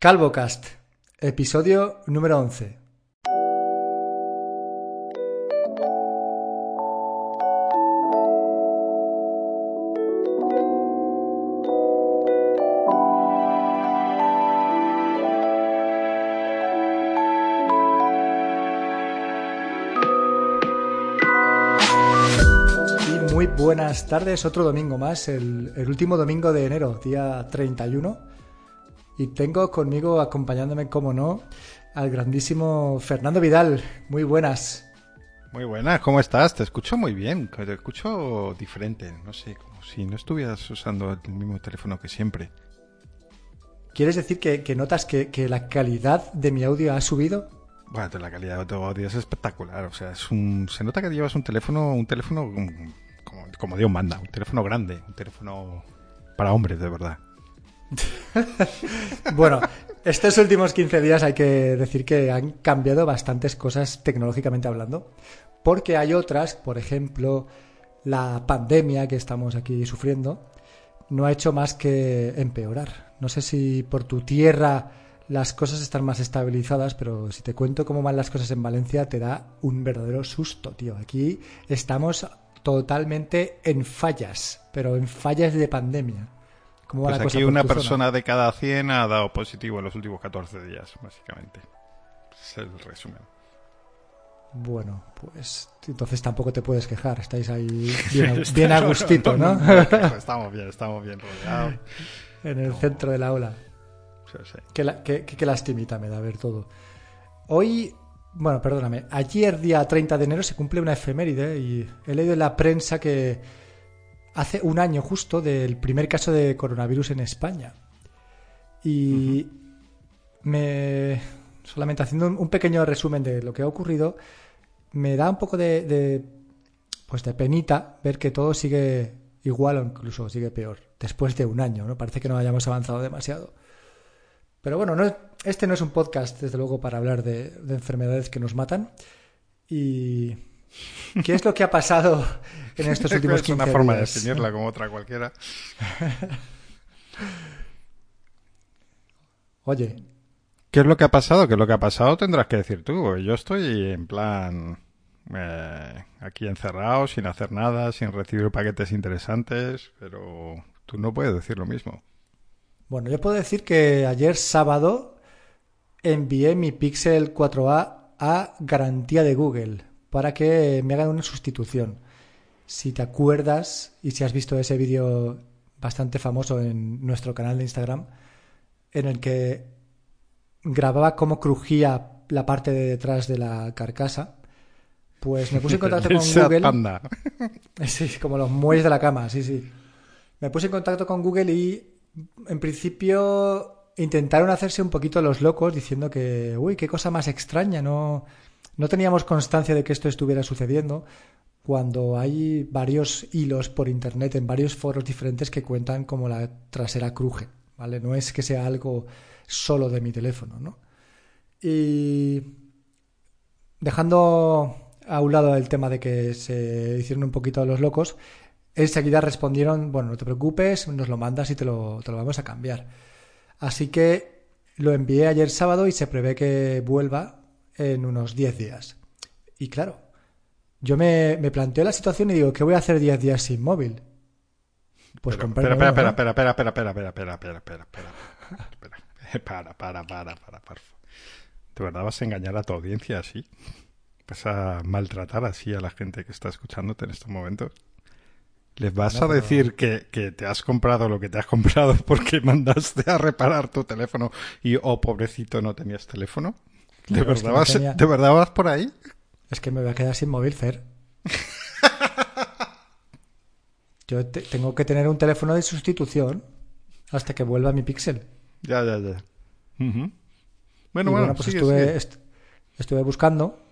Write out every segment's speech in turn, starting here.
CalvoCast, episodio número 11. Y muy buenas tardes, otro domingo más, el, el último domingo de enero, día 31. Y tengo conmigo, acompañándome, como no, al grandísimo Fernando Vidal. Muy buenas. Muy buenas, ¿cómo estás? Te escucho muy bien, te escucho diferente, no sé, como si no estuvieras usando el mismo teléfono que siempre. ¿Quieres decir que, que notas que, que la calidad de mi audio ha subido? Bueno, la calidad de tu audio es espectacular, o sea, es un, se nota que llevas un teléfono, un teléfono como, como Dios manda, un teléfono grande, un teléfono para hombres, de verdad. Bueno, estos últimos 15 días hay que decir que han cambiado bastantes cosas tecnológicamente hablando, porque hay otras, por ejemplo, la pandemia que estamos aquí sufriendo, no ha hecho más que empeorar. No sé si por tu tierra las cosas están más estabilizadas, pero si te cuento cómo van las cosas en Valencia, te da un verdadero susto, tío. Aquí estamos totalmente en fallas, pero en fallas de pandemia. ¿Cómo va Pues la cosa aquí una zona? persona de cada 100 ha dado positivo en los últimos 14 días, básicamente. Es el resumen. Bueno, pues entonces tampoco te puedes quejar. Estáis ahí bien, bien a gustito, ¿no? Estamos bien, estamos bien rodeados. en el centro de la ola. Sí, sí. Qué, la- qué- qué- qué lastimita me da ver todo. Hoy, bueno, perdóname, ayer día 30 de enero se cumple una efeméride y he leído en la prensa que hace un año justo del primer caso de coronavirus en España. Y me, solamente haciendo un, un pequeño resumen de lo que ha ocurrido, me da un poco de, de, pues de penita ver que todo sigue igual o incluso sigue peor después de un año, ¿no? Parece que no hayamos avanzado demasiado. Pero bueno, no, este no es un podcast, desde luego, para hablar de, de enfermedades que nos matan. ¿Y qué es lo que ha pasado en estos últimos es 15 una forma días? de definirla como otra cualquiera. Oye, ¿Qué es lo que ha pasado? ¿Qué es lo que ha pasado? Tendrás que decir tú. Yo estoy en plan eh, aquí encerrado, sin hacer nada, sin recibir paquetes interesantes, pero tú no puedes decir lo mismo. bueno, yo puedo decir que ayer sábado envié mi Pixel 4a a garantía de Google para que me hagan una sustitución. Si te acuerdas y si has visto ese vídeo bastante famoso en nuestro canal de Instagram, en el que grababa cómo crujía la parte de detrás de la carcasa, pues me puse en contacto con Google. panda. Sí, como los muelles de la cama, sí, sí. Me puse en contacto con Google y en principio intentaron hacerse un poquito los locos diciendo que, uy, qué cosa más extraña, no, no teníamos constancia de que esto estuviera sucediendo cuando hay varios hilos por internet en varios foros diferentes que cuentan como la trasera cruje, ¿vale? No es que sea algo solo de mi teléfono, ¿no? Y dejando a un lado el tema de que se hicieron un poquito los locos, enseguida respondieron, bueno, no te preocupes, nos lo mandas y te lo, te lo vamos a cambiar. Así que lo envié ayer sábado y se prevé que vuelva en unos 10 días. Y claro, yo me, me planteo la situación y digo, ¿qué voy a hacer 10 días sin móvil? Pues Pero- comprarme espera, espera, espera, espera, espera, espera, espera, espera, espera, espera, espera, espera. Para, para, para, para, para. ¿De verdad vas a engañar a tu audiencia así? ¿Vas a maltratar así a la gente que está escuchándote en estos momentos? ¿Les vas No, a pero- decir que, que te has comprado lo que te has comprado porque mandaste a reparar tu teléfono y, oh, pobrecito, no tenías teléfono? ¿De, Claro, es que verdad, vas, tenía- ¿De verdad vas por ahí? Es que me voy a quedar sin móvil, Fer. Yo te- tengo que tener un teléfono de sustitución hasta que vuelva mi Pixel. Ya, ya, ya. Bueno, bueno, pues sigue, estuve, sigue. est- estuve buscando,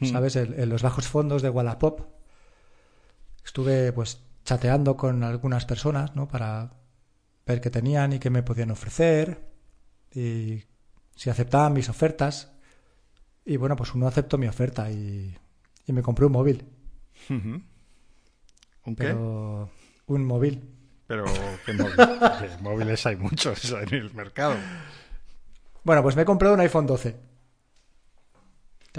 Mm. ¿sabes? En, en los bajos fondos de Wallapop. Estuve pues chateando con algunas personas, ¿no? Para ver qué tenían y qué me podían ofrecer y si aceptaban mis ofertas. Y bueno, pues uno aceptó mi oferta y, y me compré un móvil. ¿Un qué? Un móvil. Pero, ¿qué móvil? ¿Qué móviles hay muchos en el mercado? Bueno, pues me he comprado un iPhone 12.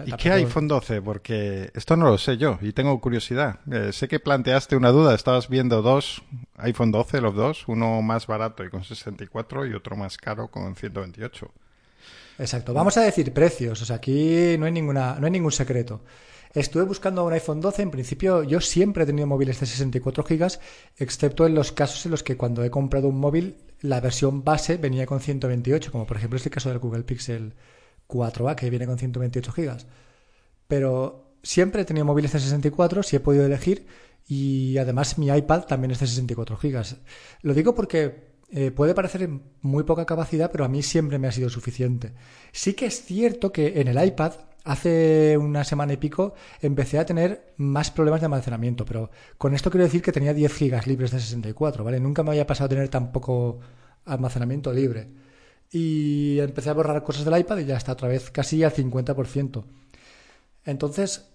¿Y qué iPhone 12? Porque esto no lo sé yo y tengo curiosidad. Eh, sé que planteaste una duda. Estabas viendo dos iPhone 12, los dos. Uno más barato y con 64 y otro más caro con 128. Exacto. Vamos a decir precios. O sea, aquí no hay, ninguna, no hay ningún secreto. Estuve buscando un iPhone 12. En principio, yo siempre he tenido móviles de 64 GB, excepto en los casos en los que cuando he comprado un móvil, la versión base venía con 128, como por ejemplo este caso del Google Pixel 4A, que viene con 128 GB. Pero siempre he tenido móviles de 64, si he podido elegir, y además mi iPad también es de 64 GB. Lo digo porque eh, puede parecer muy poca capacidad, pero a mí siempre me ha sido suficiente. Sí que es cierto que en el iPad hace una semana y pico empecé a tener más problemas de almacenamiento, pero con esto quiero decir que tenía 10 gigas libres de 64, ¿vale? Nunca me había pasado a tener tan poco almacenamiento libre. Y empecé a borrar cosas del iPad y ya está otra vez casi al 50%. Entonces,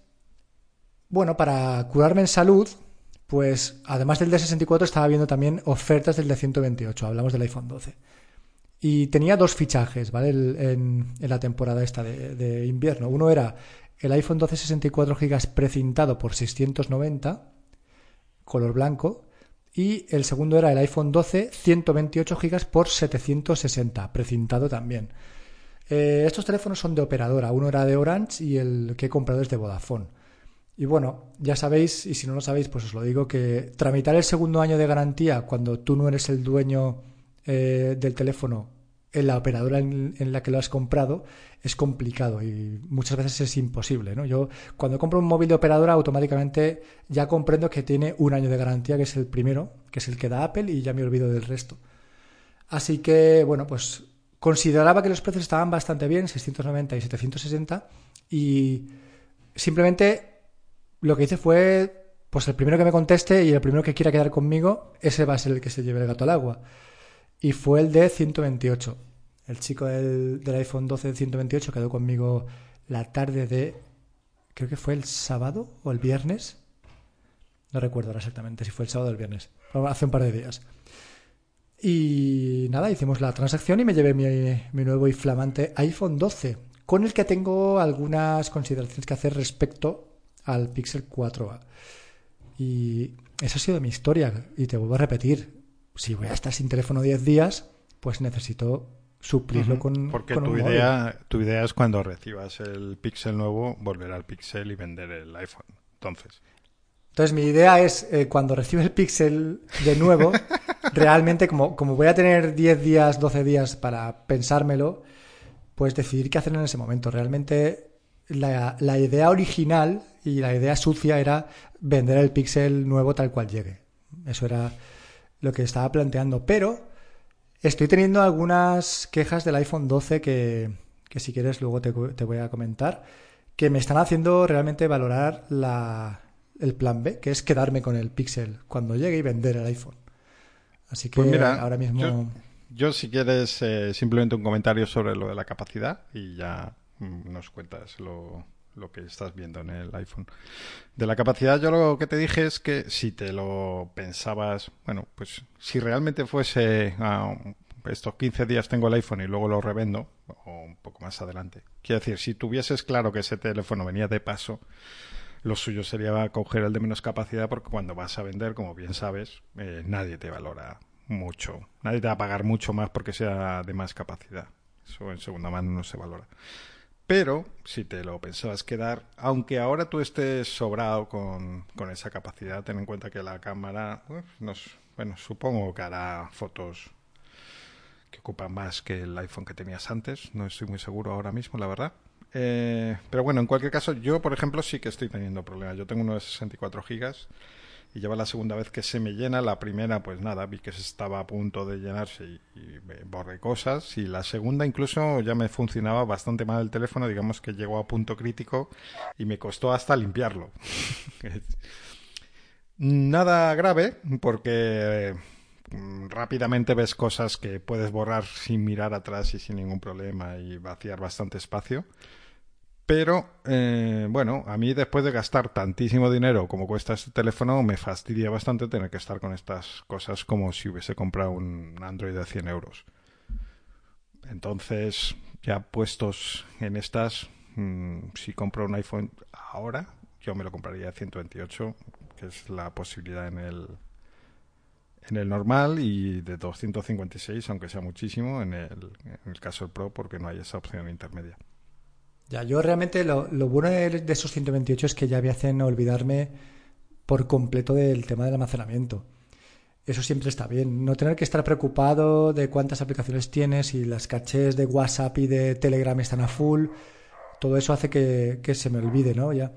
bueno, para curarme en salud, pues además del de 64 estaba viendo también ofertas del de 128, hablamos del iPhone 12. Y tenía dos fichajes, ¿vale? en, la temporada esta de, invierno. Uno era el iPhone 12 64 GB precintado por 690, color blanco. Y el segundo era el iPhone 12 128 GB por 760, precintado también. Eh, estos teléfonos son de operadora. Uno era de Orange y el que he comprado es de Vodafone. Y bueno, ya sabéis, y si no lo sabéis, pues os lo digo, que tramitar el segundo año de garantía cuando tú no eres el dueño eh, del teléfono en la operadora en, la que lo has comprado es complicado y muchas veces es imposible. ¿no? Yo cuando compro un móvil de operadora automáticamente ya comprendo que tiene un año de garantía, que es el primero, que es el que da Apple y ya me olvido del resto. Así que, bueno, pues consideraba que los precios estaban bastante bien, 690 y 760, y simplemente lo que hice fue, pues el primero que me conteste y el primero que quiera quedar conmigo, ese va a ser el que se lleve el gato al agua y fue el de 128. El chico del, iPhone 12 de 128 quedó conmigo la tarde de, creo que fue el sábado o el viernes. No recuerdo exactamente si fue el sábado o el viernes. Hace un par de días. Y nada, hicimos la transacción y me llevé mi, mi, nuevo y flamante iPhone 12, con el que tengo algunas consideraciones que hacer respecto al Pixel 4a. Y esa ha sido mi historia. Y te vuelvo a repetir, si voy a estar sin teléfono 10 días, pues necesito suplirlo con porque tu idea tu idea es cuando recibas el Pixel nuevo volver al Pixel y vender el iPhone entonces entonces mi idea es eh, cuando reciba el Pixel de nuevo realmente como, como voy a tener 10 días 12 días para pensármelo pues decidir qué hacer en ese momento realmente la, la idea original y la idea sucia era vender el Pixel nuevo tal cual llegue eso era lo que estaba planteando. Pero estoy teniendo algunas quejas del iPhone 12 que, que si quieres luego te, voy a comentar, que me están haciendo realmente valorar la, el plan B, que es quedarme con el Pixel cuando llegue y vender el iPhone. Así que pues ahora mismo... Yo, si quieres eh, simplemente un comentario sobre lo de la capacidad y ya nos cuentas lo, lo que estás viendo en el iPhone. De la capacidad, yo lo que te dije es que si te lo pensabas, bueno, pues si realmente fuese a estos 15 días tengo el iPhone y luego lo revendo, o un poco más adelante. Quiero decir, si tuvieses claro que ese teléfono venía de paso, lo suyo sería coger el de menos capacidad porque cuando vas a vender, como bien sabes, eh, nadie te valora mucho. Nadie te va a pagar mucho más porque sea de más capacidad. Eso en segunda mano no se valora. Pero si te lo pensabas quedar, aunque ahora tú estés sobrado con, esa capacidad, ten en cuenta que la cámara, nos, bueno, supongo que hará fotos que ocupan más que el iPhone que tenías antes. No estoy muy seguro ahora mismo, la verdad. Eh, pero bueno, en cualquier caso, yo, por ejemplo, sí que estoy teniendo problemas. Yo tengo uno de 64 gigas y lleva la segunda vez que se me llena. La primera, pues nada, vi que se estaba a punto de llenarse y, borré cosas. Y la segunda, incluso ya me funcionaba bastante mal el teléfono, digamos que llegó a punto crítico y me costó hasta limpiarlo. Nada grave, porque mm, rápidamente ves cosas que puedes borrar sin mirar atrás y sin ningún problema y vaciar bastante espacio. Pero, eh, bueno, a mí después de gastar tantísimo dinero como cuesta este teléfono, me fastidia bastante tener que estar con estas cosas como si hubiese comprado un Android de 100 euros. Entonces, ya puestos en estas, mm, si compro un iPhone ahora, yo me lo compraría de 128, que es la posibilidad en el en el normal y de 256, aunque sea muchísimo, en el, en el caso del Pro, porque no hay esa opción intermedia. Ya, yo realmente lo, lo bueno de, de, esos 128 es que ya me hacen olvidarme por completo del tema del almacenamiento. Eso siempre está bien. No tener que estar preocupado de cuántas aplicaciones tienes y las cachés de WhatsApp y de Telegram están a full. Todo eso hace que, que se me olvide, ¿no? Ya.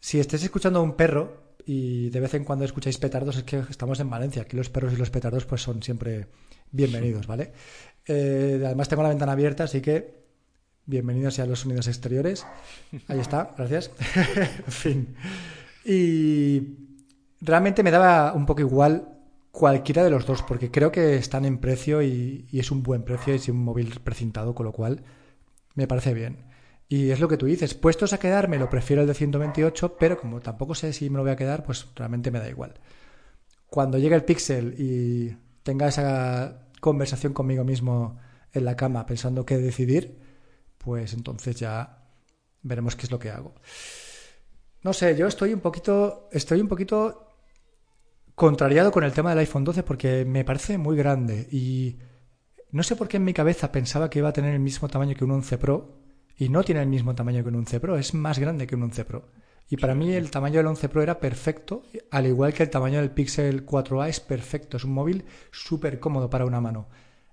Si estés escuchando a un perro, y de vez en cuando escucháis petardos es que estamos en Valencia. Aquí los perros y los petardos pues son siempre bienvenidos, ¿vale? Eh, además tengo la ventana abierta, así que bienvenidos a los sonidos exteriores. Ahí está, gracias. en fin. Y realmente me daba un poco igual cualquiera de los dos, porque creo que están en precio y, y es un buen precio y es un móvil precintado, con lo cual me parece bien. Y es lo que tú dices, puestos a quedarme, lo prefiero el de 128, pero como tampoco sé si me lo voy a quedar, pues realmente me da igual. Cuando llegue el Pixel y tenga esa conversación conmigo mismo en la cama pensando qué decidir, pues entonces ya veremos qué es lo que hago. No sé, yo estoy un poquito estoy un poquito contrariado con el tema del iPhone 12 porque me parece muy grande y no sé por qué en mi cabeza pensaba que iba a tener el mismo tamaño que un 11 Pro y no tiene el mismo tamaño que un 11 Pro, es más grande que un 11 Pro. Y para mí el tamaño del 11 Pro era perfecto, al igual que el tamaño del Pixel 4a es perfecto, es un móvil súper cómodo para una mano.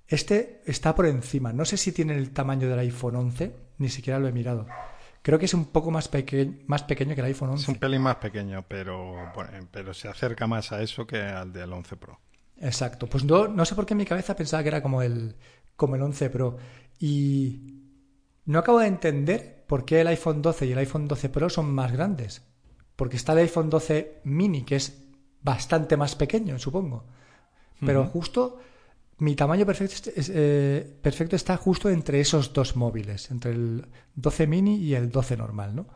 Este está por encima, no sé si tiene el tamaño del iPhone 11, ni siquiera lo he mirado. Creo que es un poco más, peque más pequeño que el iPhone 11. Es un pelín más pequeño, pero, bueno, pero se acerca más a eso que al del 11 Pro. Exacto, pues no, no sé por qué en mi cabeza pensaba que era como el, como el 11 Pro. Y no acabo de entender por qué el iPhone 12 y el iPhone 12 Pro son más grandes. Porque está el iPhone 12 mini, que es bastante más pequeño, supongo. Pero justo mi tamaño perfecto, eh, perfecto está justo entre esos dos móviles, entre el 12 mini y el 12 normal, ¿no?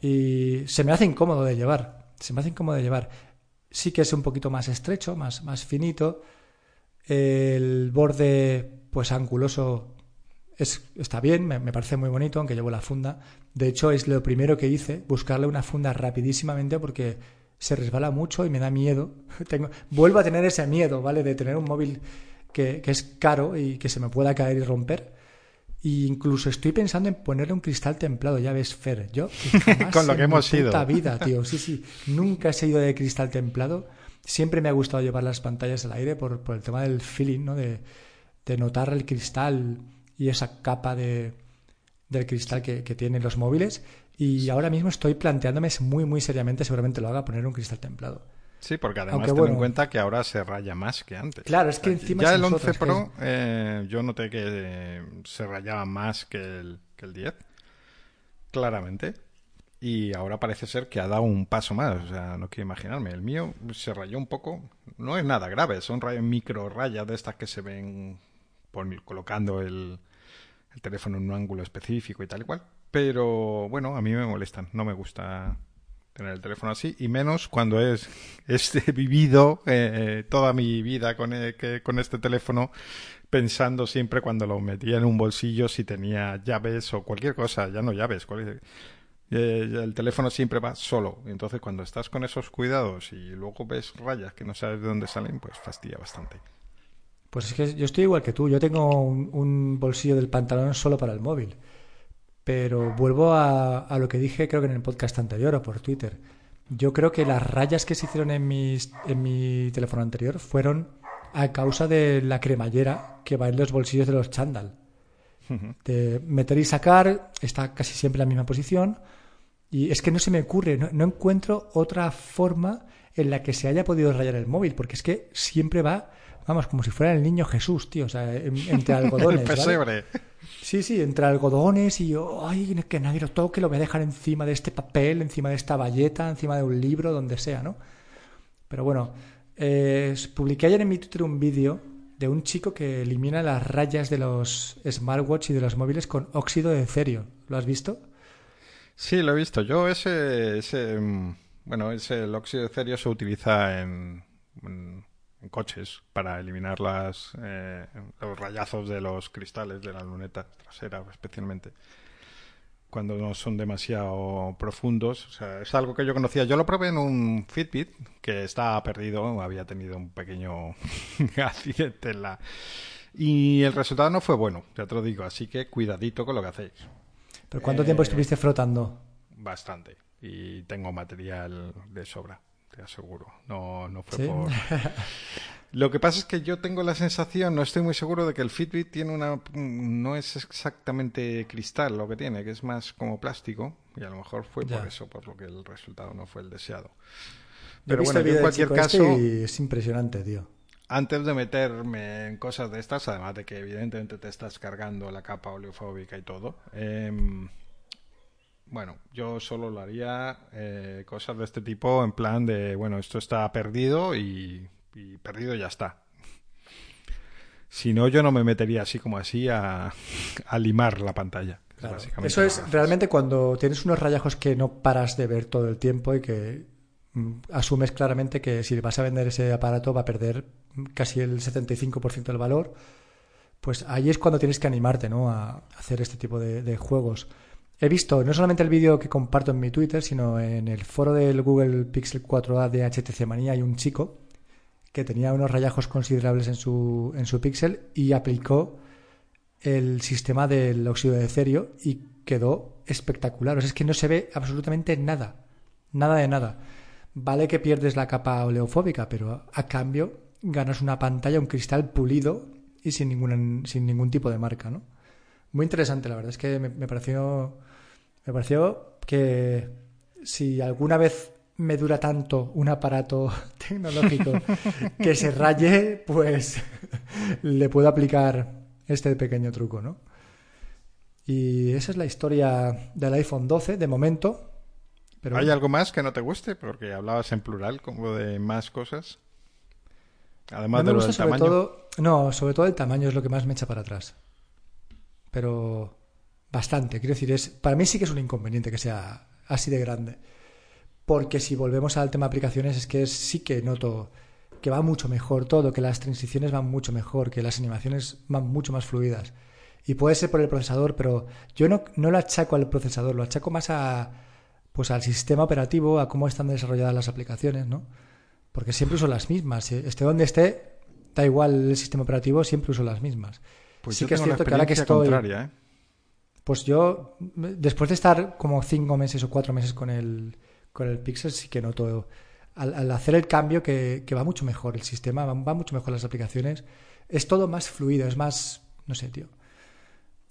Y se me hace incómodo de llevar. Se me hace incómodo de llevar. Sí que es un poquito más estrecho, más, más finito. El borde, pues anguloso, está bien, me, parece muy bonito, aunque llevo la funda. De hecho, es lo primero que hice, buscarle una funda rapidísimamente porque se resbala mucho y me da miedo. Tengo, vuelvo a tener ese miedo, ¿vale? De tener un móvil que, que es caro y que se me pueda caer y romper. Y incluso estoy pensando en ponerle un cristal templado, ya ves, Fer. Yo con lo que hemos sido. vida, tío. Sí, sí. Nunca he sido de cristal templado. Siempre me ha gustado llevar las pantallas al aire por, por el tema del feeling, ¿no? De, de notar el cristal y esa capa de, del cristal que, que tienen los móviles. Y ahora mismo estoy planteándome muy, muy seriamente, seguramente lo haga, poner un cristal templado. Sí, porque además ten en cuenta que ahora se raya más que antes. Claro, es que encima... Ya el 11 Pro eh, yo noté que eh, se rayaba más que el, que el 10, claramente. Y ahora parece ser que ha dado un paso más, o sea, no quiero imaginarme. El mío se rayó un poco, no es nada grave, son micro rayas de estas que se ven colocando el, el teléfono en un ángulo específico y tal y cual. Pero bueno, a mí me molestan, no me gusta tener el teléfono así y menos cuando es, he vivido eh, toda mi vida con, eh, con este teléfono pensando siempre cuando lo metía en un bolsillo si tenía llaves o cualquier cosa, ya no llaves, eh, el teléfono siempre va solo. Entonces cuando estás con esos cuidados y luego ves rayas que no sabes de dónde salen, pues fastidia bastante. Pues es que yo estoy igual que tú. Yo tengo un, bolsillo del pantalón solo para el móvil. Pero vuelvo a, lo que dije creo que en el podcast anterior o por Twitter. Yo creo que las rayas que se hicieron en, mis, en mi teléfono anterior fueron a causa de la cremallera que va en los bolsillos de los chándal. De meter y sacar, está casi siempre en la misma posición. Y es que no se me ocurre, no encuentro otra forma en la que se haya podido rayar el móvil, porque es que siempre va vamos, como si fuera el niño Jesús, tío, o sea, entre algodones. ¿vale? Sí, sí, entre algodones y yo, ay, que nadie lo toque, lo voy a dejar encima de este papel, encima de esta valleta, encima de un libro, donde sea, ¿no? Pero bueno, eh, publiqué ayer en mi Twitter un vídeo de un chico que elimina las rayas de los smartwatch y de los móviles con óxido de cerio. ¿Lo has visto? Sí, lo he visto. Yo ese, ese mm, bueno, ese el óxido de cerio se utiliza en en coches para eliminar las, eh, los rayazos de los cristales de la luneta trasera especialmente cuando no son demasiado profundos. O sea, es algo que yo conocía. Yo lo probé en un Fitbit que estaba perdido, había tenido un pequeño accidente en la... Y el resultado no fue bueno, ya te lo digo, así que cuidadito con lo que hacéis. ¿Pero cuánto tiempo estuviste frotando? Bastante. Y tengo material de sobra te aseguro. No, no fue por. Lo que pasa es que yo tengo la sensación, no estoy muy seguro de que el Fitbit tiene una. No es exactamente cristal lo que tiene, que es más como plástico. Y a lo mejor fue por eso, por lo que el resultado no fue el deseado. Pero bueno, en cualquier este caso. es impresionante, tío. Antes de meterme en cosas de estas, además de que evidentemente te estás cargando la capa oleofóbica y todo, eh, bueno, yo solo lo haría eh, cosas de este tipo en plan de, bueno, esto está perdido y, perdido ya está. Si no, yo no me metería así como así a, limar la pantalla. Eso es realmente cuando tienes unos rayajos que no paras de ver todo el tiempo y que mm, asumes claramente que si vas a vender ese aparato va a perder casi el 75% del valor, pues ahí es cuando tienes que animarte ¿no? a hacer este tipo de juegos. He visto no solamente el vídeo que comparto en mi Twitter, sino en el foro del Google Pixel 4a de HTC Manía hay un chico que tenía unos rayajos considerables en su, en su Pixel y aplicó el sistema del óxido de cerio y quedó espectacular. O sea, es que no se ve absolutamente nada. Nada de nada. Vale que pierdes la capa oleofóbica, pero a cambio ganas una pantalla, un cristal pulido y sin ningún, sin ningún tipo de marca, ¿no? Muy interesante, la verdad. Es que me pareció me pareció que si alguna vez me dura tanto un aparato tecnológico que se raye, pues le puedo aplicar este pequeño truco, ¿no? Y esa es la historia del iPhone 12 de momento. Pero ¿Hay algo más que no te guste? Porque hablabas en plural como de más cosas. Además de lo del tamaño. Todo, no, sobre todo el tamaño es lo que más me echa para atrás. Pero bastante. Quiero decir, es, para mí sí que es un inconveniente que sea así de grande. Porque si volvemos al tema aplicaciones, es que sí que noto que va mucho mejor todo, que las transiciones van mucho mejor, que las animaciones van mucho más fluidas. Y puede ser por el procesador, pero yo no, no lo achaco al procesador, lo achaco más a, pues al sistema operativo, a cómo están desarrolladas las aplicaciones, ¿no? Porque siempre uso las mismas. ¿eh? Esté donde esté, da igual el sistema operativo, siempre uso las mismas. Pues sí que es cierto que ahora que estoy. ¿eh? Pues yo, después de estar como cinco meses o cuatro meses con el, con el Pixel, sí que noto al, hacer el cambio que, va mucho mejor el sistema, va, mucho mejor las aplicaciones. Es todo más fluido, es más, no sé, tío.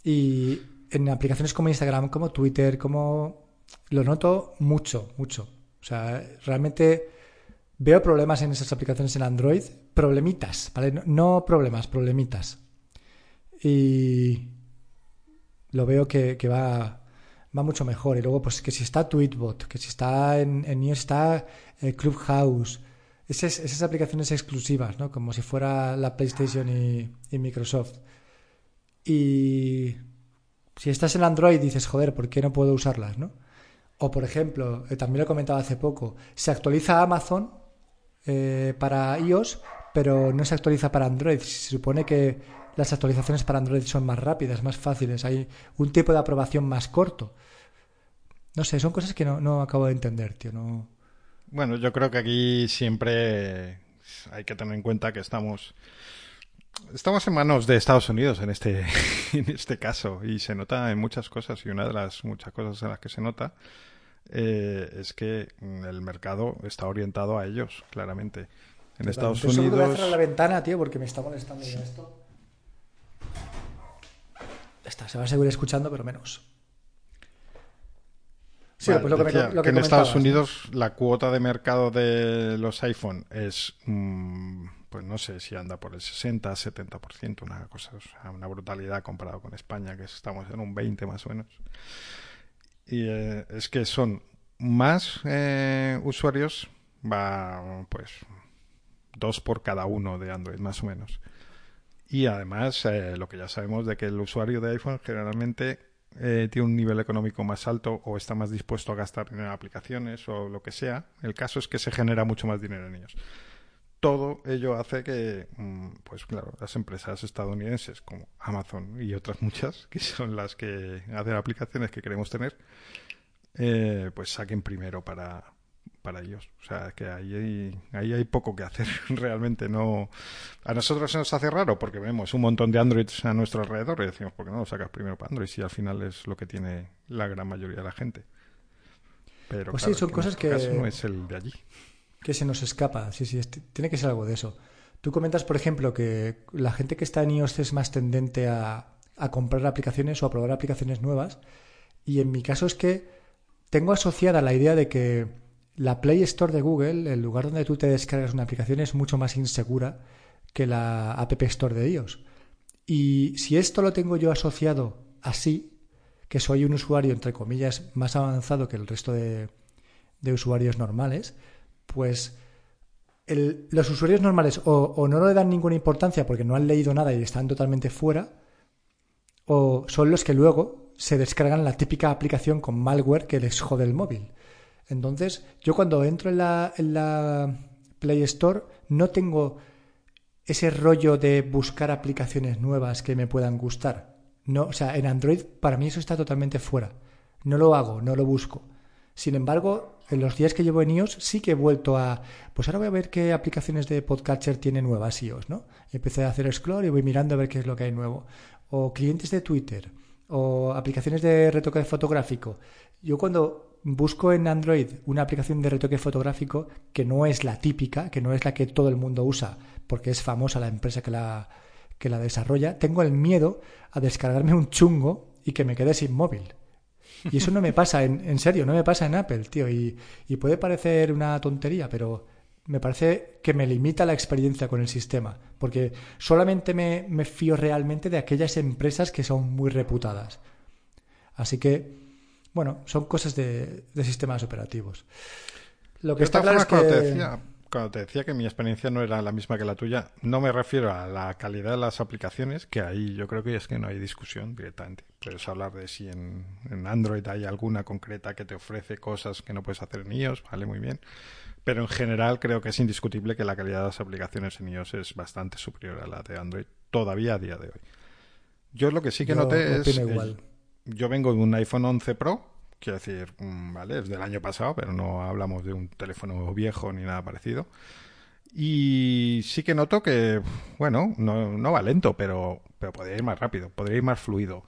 Y en aplicaciones como Instagram, como Twitter, como... Lo noto mucho, mucho. O sea, realmente veo problemas en esas aplicaciones en Android, problemitas, ¿vale? No problemas, problemitas. Y, lo veo que, va, mucho mejor. Y luego, pues que si está Tweetbot, que si está en, en iOS está eh, Clubhouse, esas, esas, aplicaciones exclusivas, ¿no? Como si fuera la PlayStation y, y, Microsoft. Y si estás en Android dices, joder, ¿por qué no puedo usarlas, no? O, por ejemplo, eh, también lo he comentado hace poco, se actualiza Amazon eh, para iOS, pero no se actualiza para Android. Se supone que las actualizaciones para Android son más rápidas, más fáciles, hay un tipo de aprobación más corto. No sé, son cosas que no, no acabo de entender, tío. No... Bueno, yo creo que aquí siempre hay que tener en cuenta que estamos estamos en manos de Estados Unidos en este en este caso y se nota en muchas cosas y una de las muchas cosas en las que se nota eh, es que el mercado está orientado a ellos claramente en Estados Unidos voy a cerrar la ventana tío porque me está molestando ya esto Está, se va a seguir escuchando, pero menos. Sí, pues lo que, en Estados Unidos la cuota de mercado de los iPhone es, mm, pues no sé si anda por el 60, 70%, una cosa, una brutalidad comparado con España, que estamos en un 20 más o menos. Y eh, es que son más eh, usuarios, va pues dos por cada uno de Android más o menos. Y además, eh, lo que ya sabemos de que el usuario de iPhone generalmente eh, tiene un nivel económico más alto o está más dispuesto a gastar en aplicaciones o lo que sea. El caso es que se genera mucho más dinero en ellos. todo ello hace que, mm, pues claro, las empresas estadounidenses como Amazon y otras muchas, que son las que hacen aplicaciones que queremos tener, eh, pues saquen primero para, para ellos. O sea, que ahí hay, ahí hay poco que hacer realmente. no A nosotros se nos hace raro porque vemos un montón de Androids a nuestro alrededor y decimos, ¿por qué no lo sacas primero para Android? Si al final es lo que tiene la gran mayoría de la gente. Pero pues sí, son cosas que... no es el de allí que se nos escapa. Sí, sí, tiene que ser algo de eso. Tú comentas, por ejemplo, que la gente que está en iOS es más tendente a, comprar aplicaciones o a probar aplicaciones nuevas. Y en mi caso es que tengo asociada la idea de que la Play Store de Google, el lugar donde tú te descargas una aplicación, es mucho más insegura que la App Store de iOS. Y si esto lo tengo yo asociado así, que soy un usuario, entre comillas, más avanzado que el resto de usuarios normales, pues los usuarios normales o, no le dan ninguna importancia porque no han leído nada y están totalmente fuera, o son los que luego se descargan la típica aplicación con malware que les jode el móvil. Entonces, yo cuando entro en la, en la Play Store no tengo ese rollo de buscar aplicaciones nuevas que me puedan gustar. No, o sea, en Android para mí eso está totalmente fuera. No lo hago, no lo busco. Sin embargo, en los días que llevo en iOS sí que he vuelto a, pues ahora voy a ver qué aplicaciones de podcatcher tiene nuevas iOS, ¿no? Empecé a hacer scroll y voy mirando a ver qué es lo que hay nuevo. O clientes de Twitter, o aplicaciones de retoque fotográfico. Yo cuando busco en Android una aplicación de retoque fotográfico que no es la típica, que no es la que todo el mundo usa, porque es famosa la empresa que la, que la desarrolla, tengo el miedo a descargarme un chungo y que me quede sin móvil. Y eso no me pasa, en, en serio, no me pasa en Apple, tío. Y, puede parecer una tontería, pero me parece que me limita la experiencia con el sistema, porque solamente me, me, fío realmente de aquellas empresas que son muy reputadas. Así que, bueno, son cosas de, de sistemas operativos. Lo que está claro es que cuando te decía que mi experiencia no era la misma que la tuya, no me refiero a la calidad de las aplicaciones, que ahí yo creo que es que no hay discusión directamente. Puedes hablar de si en, Android hay alguna concreta que te ofrece cosas que no puedes hacer en iOS, vale, muy bien. Pero en general creo que es indiscutible que la calidad de las aplicaciones en iOS es bastante superior a la de Android, todavía a día de hoy. Yo lo que sí que noté es... Eh, yo vengo de un iPhone 11 Pro, Quiero decir, mm, vale, es del año pasado, pero no hablamos de un teléfono viejo ni nada parecido. Y sí que noto que, bueno, no, no va lento, pero, pero podría ir más rápido, podría ir más fluido.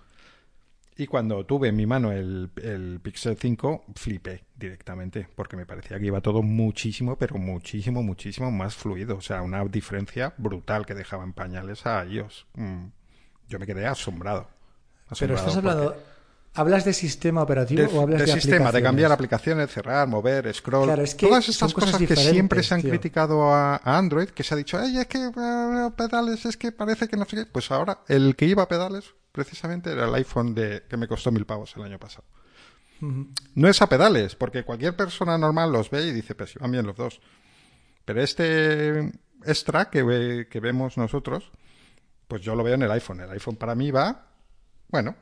Y cuando tuve en mi mano el, el Pixel 5, flipé directamente, porque me parecía que iba todo muchísimo, pero muchísimo, muchísimo más fluido. O sea, una diferencia brutal que dejaba en pañales a iOS. Mm, yo me quedé asombrado. Pero estás hablando, ¿Hablas de sistema operativo o hablas de, de sistema, de cambiar aplicaciones, cerrar, mover, scroll. Todas estas cosas, que siempre se han criticado a, Android, que se ha dicho, ay, es que eh, pedales, es que parece que no sé qué. Pues ahora, el que iba a pedales, precisamente, era el iPhone de que me costó mil pavos el año pasado. No es a pedales, porque cualquier persona normal los ve y dice, pues van bien los dos. Pero este extra que, que vemos nosotros, pues yo lo veo en el iPhone. El iPhone para mí va, bueno,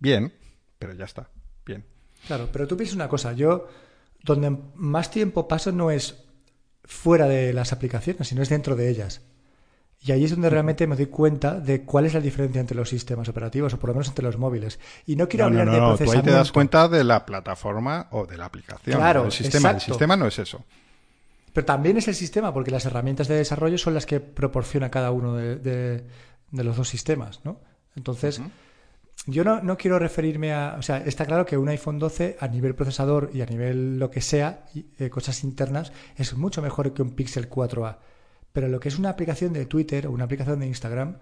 bien pero ya está, bien. Claro, pero tú piensas una cosa, yo donde más tiempo paso no es fuera de las aplicaciones, sino es dentro de ellas. Y ahí es donde realmente me doy cuenta de cuál es la diferencia entre los sistemas operativos, o por lo menos entre los móviles. Y no quiero hablar de procesamiento. Tú ahí te das cuenta de la plataforma o de la aplicación. Claro, el sistema. El sistema no es eso. Pero también es el sistema, porque las herramientas de desarrollo son las que proporciona cada uno de, los dos sistemas, ¿no? Entonces, yo no, no, quiero referirme a. O sea, está claro que un iPhone 12 a nivel procesador y a nivel lo que sea, eh, cosas internas, es mucho mejor que un Pixel 4A. Pero lo que es una aplicación de Twitter o una aplicación de Instagram,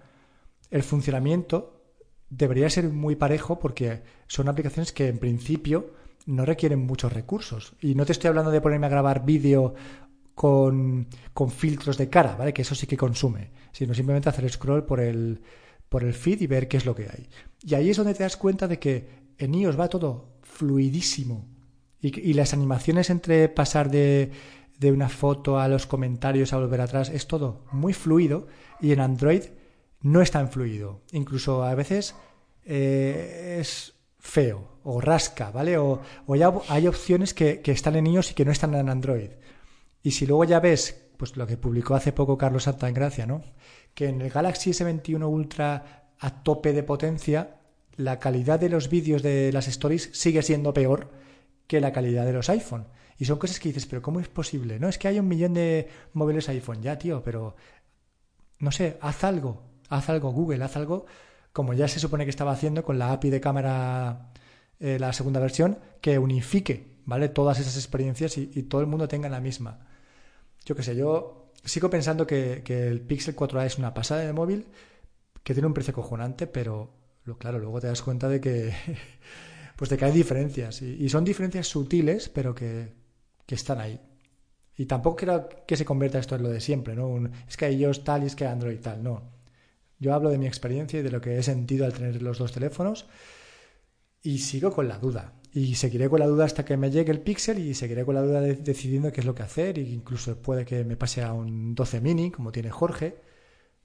el funcionamiento debería ser muy parejo porque son aplicaciones que en principio no requieren muchos recursos. Y no te estoy hablando de ponerme a grabar vídeo con, con filtros de cara, ¿vale? Que eso sí que consume, sino simplemente hacer scroll por el por el feed y ver qué es lo que hay. Y ahí es donde te das cuenta de que en iOS va todo fluidísimo. Y, las animaciones entre pasar de, una foto a los comentarios a volver atrás es todo muy fluido. Y en Android no es tan fluido. Incluso a veces eh, es feo o rasca, ¿vale? O, o ya hay opciones que, que están en iOS y que no están en Android. Y si luego ya ves pues lo que publicó hace poco Carlos Santa en Gracia, ¿no? Que en el Galaxy S21 Ultra a tope de potencia, la calidad de los vídeos de las stories sigue siendo peor que la calidad de los iPhone. Y son cosas que dices, pero ¿cómo es posible? No, es que hay un millón de móviles iPhone, ya, tío, pero no sé, haz algo, haz algo, Google, haz algo, como ya se supone que estaba haciendo con la API de cámara, eh, la segunda versión, que unifique, ¿vale? Todas esas experiencias y, todo el mundo tenga la misma. Yo qué sé, yo sigo pensando que, el Pixel 4a es una pasada de móvil, que tiene un precio cojonante, pero lo, claro, luego te das cuenta de que, pues de que hay diferencias. Y, son diferencias sutiles, pero que, que están ahí. Y tampoco quiero que se convierta esto en lo de siempre, ¿no? es que ellos tal y es que Android tal, no. Yo hablo de mi experiencia y de lo que he sentido al tener los dos teléfonos y sigo con la duda. Y seguiré con la duda hasta que me llegue el Pixel y seguiré con la duda decidiendo qué es lo que hacer e incluso puede que me pase a un 12 mini como tiene Jorge,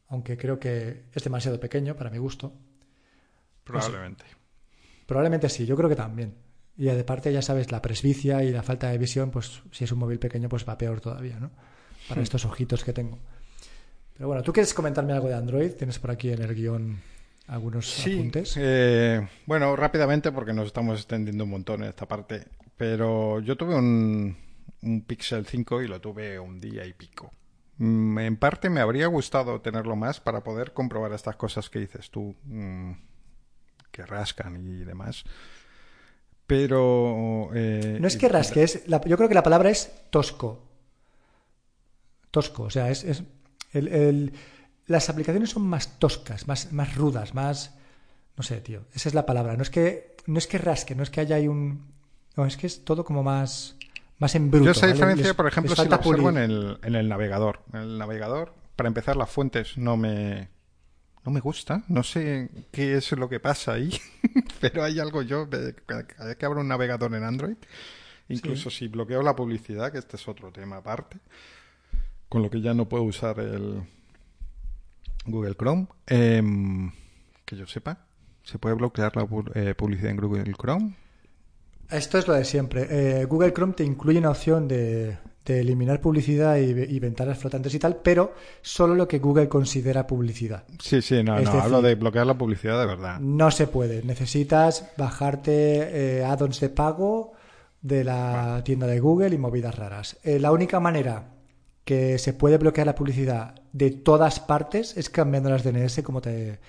aunque creo que es demasiado pequeño para mi gusto. Probablemente. Probablemente sí, yo creo que también. Y de parte, ya sabes, la presbicia y la falta de visión, pues si es un móvil pequeño, pues va peor todavía, ¿no? Para hmm. estos ojitos que tengo. Pero bueno, ¿tú quieres comentarme algo de Android? ¿Tienes por aquí en el guion algunos sí, apuntes? Eh, bueno, rápidamente porque nos estamos extendiendo un montón en esta parte. Pero yo tuve un, un Pixel 5 y lo tuve un día y pico. Mm, en parte me habría gustado tenerlo más para poder comprobar estas cosas que dices tú, mm, que rascan y demás. Pero... Eh, no es que rasque, es yo creo que la palabra es tosco. Tosco, o sea, es... es el, las aplicaciones son más toscas, más, más rudas, más... No sé, tío, esa es la palabra. No es que, no es que rasque, no es que haya ahí un... No, es que es todo como más, más en bruto. Yo esa diferencia, por ejemplo, si la observo en el, en el navegador. En el navegador, para empezar, las fuentes no me no me gusta, no sé qué es lo que pasa ahí, pero hay algo yo, cada vez que abro un navegador en Android, incluso si bloqueo la publicidad, que este es otro tema aparte, con lo que ya no puedo usar el Google Chrome, em, que yo sepa, ¿se puede bloquear la eh, publicidad en Google Chrome? Esto es lo de siempre. Eh, Google Chrome te incluye una opción de, de eliminar publicidad y, ventanas flotantes y tal, pero solo lo que Google considera publicidad. Sí, sí, no, no, hablo de bloquear la publicidad de verdad. No se puede. Necesitas bajarte eh, add-ons de pago de la tienda de Google y movidas raras. Eh, la única manera que se puede bloquear la publicidad de todas partes es cambiando las DNS como te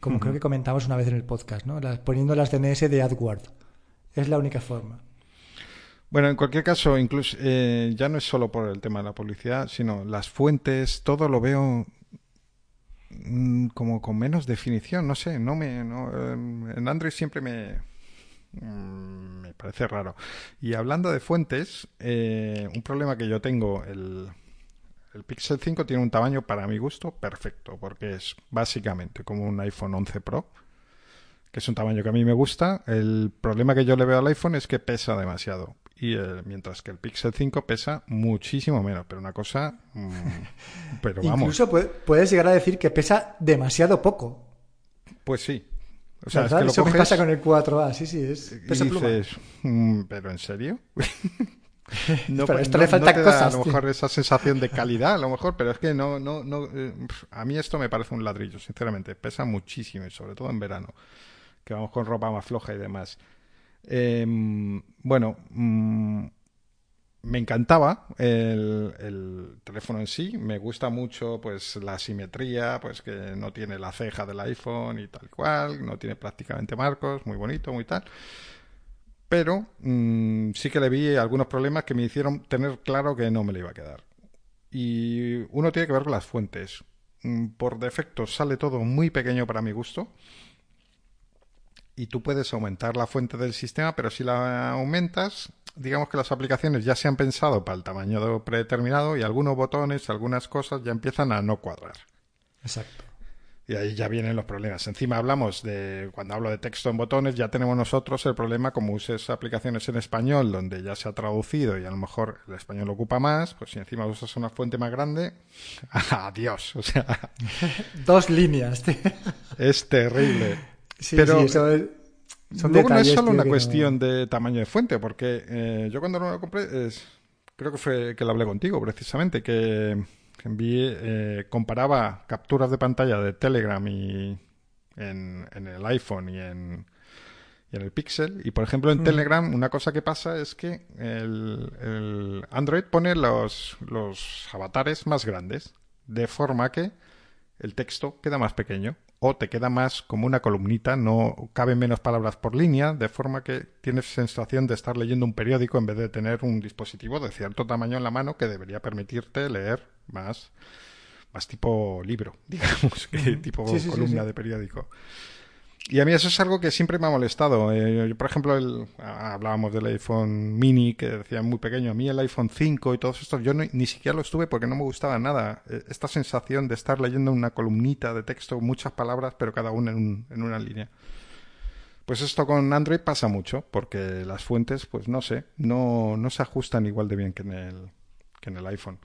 como creo que comentamos una vez en el podcast, ¿no? poniendo las DNS de AdWord. Es la única forma. Bueno, en cualquier caso, incluso eh, ya no es solo por el tema de la publicidad, sino las fuentes, todo lo veo mm, como con menos definición, no sé, no me en Android siempre me mm, me parece raro. Y hablando de fuentes, eh, un problema que yo tengo, el, el Pixel 5 tiene un tamaño para mi gusto perfecto, porque es básicamente como un iPhone 11 Pro, que es un tamaño que a mí me gusta. El problema que yo le veo al iPhone es que pesa demasiado y mientras que el Pixel 5 pesa muchísimo menos, pero una cosa, mm, pero vamos. Incluso puedes llegar a decir que pesa demasiado poco. Pues sí. O sea, es que lo Eso me pasa con el 4A, sí, sí, es pesa dices, mm, pero ¿en serio? no, pero esto le falta cosas. a lo mejor esa sensación de calidad, a lo mejor, pero es que no, no, no. Eh, a mí esto me parece un ladrillo, sinceramente. Pesa muchísimo y sobre todo en verano, que vamos con ropa más floja y demás. Em, bueno, mm, me encantaba el, teléfono en sí. Me gusta mucho pues la simetría, pues que no tiene la ceja del iPhone y tal cual, no tiene prácticamente marcos, muy bonito, muy tal. Pero mm, sí que le vi algunos problemas que me hicieron tener claro que no me le iba a quedar. Y uno tiene que ver con las fuentes. Mm, por defecto sale todo muy pequeño para mi gusto y tú puedes aumentar la fuente del sistema, pero si la aumentas, digamos que las aplicaciones ya se han pensado para el tamaño predeterminado y algunos botones, algunas cosas ya empiezan a no cuadrar. Exacto. Y ahí ya vienen los problemas. Encima hablamos de, cuando hablo de texto en botones, ya tenemos nosotros el problema como uses aplicaciones en español donde ya se ha traducido y a lo mejor el español ocupa más, pues si encima usas una fuente más grande, adiós. O sea, dos líneas. es terrible. Sí, pero eso es, luego no es solo una cuestión de tamaño de fuente, porque eh, yo cuando lo compré es creo que fue que lo hablé contigo precisamente, que envié, eh, comparaba capturas de pantalla de Telegram y en, el iPhone y en, y en el Pixel. Y por ejemplo en Telegram una cosa que pasa es que el, el Android pone los, los avatares más grandes, de forma que el texto queda más pequeño o te queda más como una columnita, no caben menos palabras por línea, de forma que tienes sensación de estar leyendo un periódico en vez de tener un dispositivo de cierto tamaño en la mano que debería permitirte leer más, más tipo libro, digamos, que tipo columna de periódico. Y a mí eso es algo que siempre me ha molestado. Eh, por ejemplo, el, hablábamos del iPhone mini, que decía muy pequeño. A mí el iPhone 5 y todos estos, yo ni siquiera lo estuve porque no me gustaba nada. Eh, esta sensación de estar leyendo una columnita de texto, muchas palabras, pero cada una en, en una línea. Pues esto con Android pasa mucho, porque las fuentes, pues no sé, no, no se ajustan igual de bien que en el, que en el iPhone.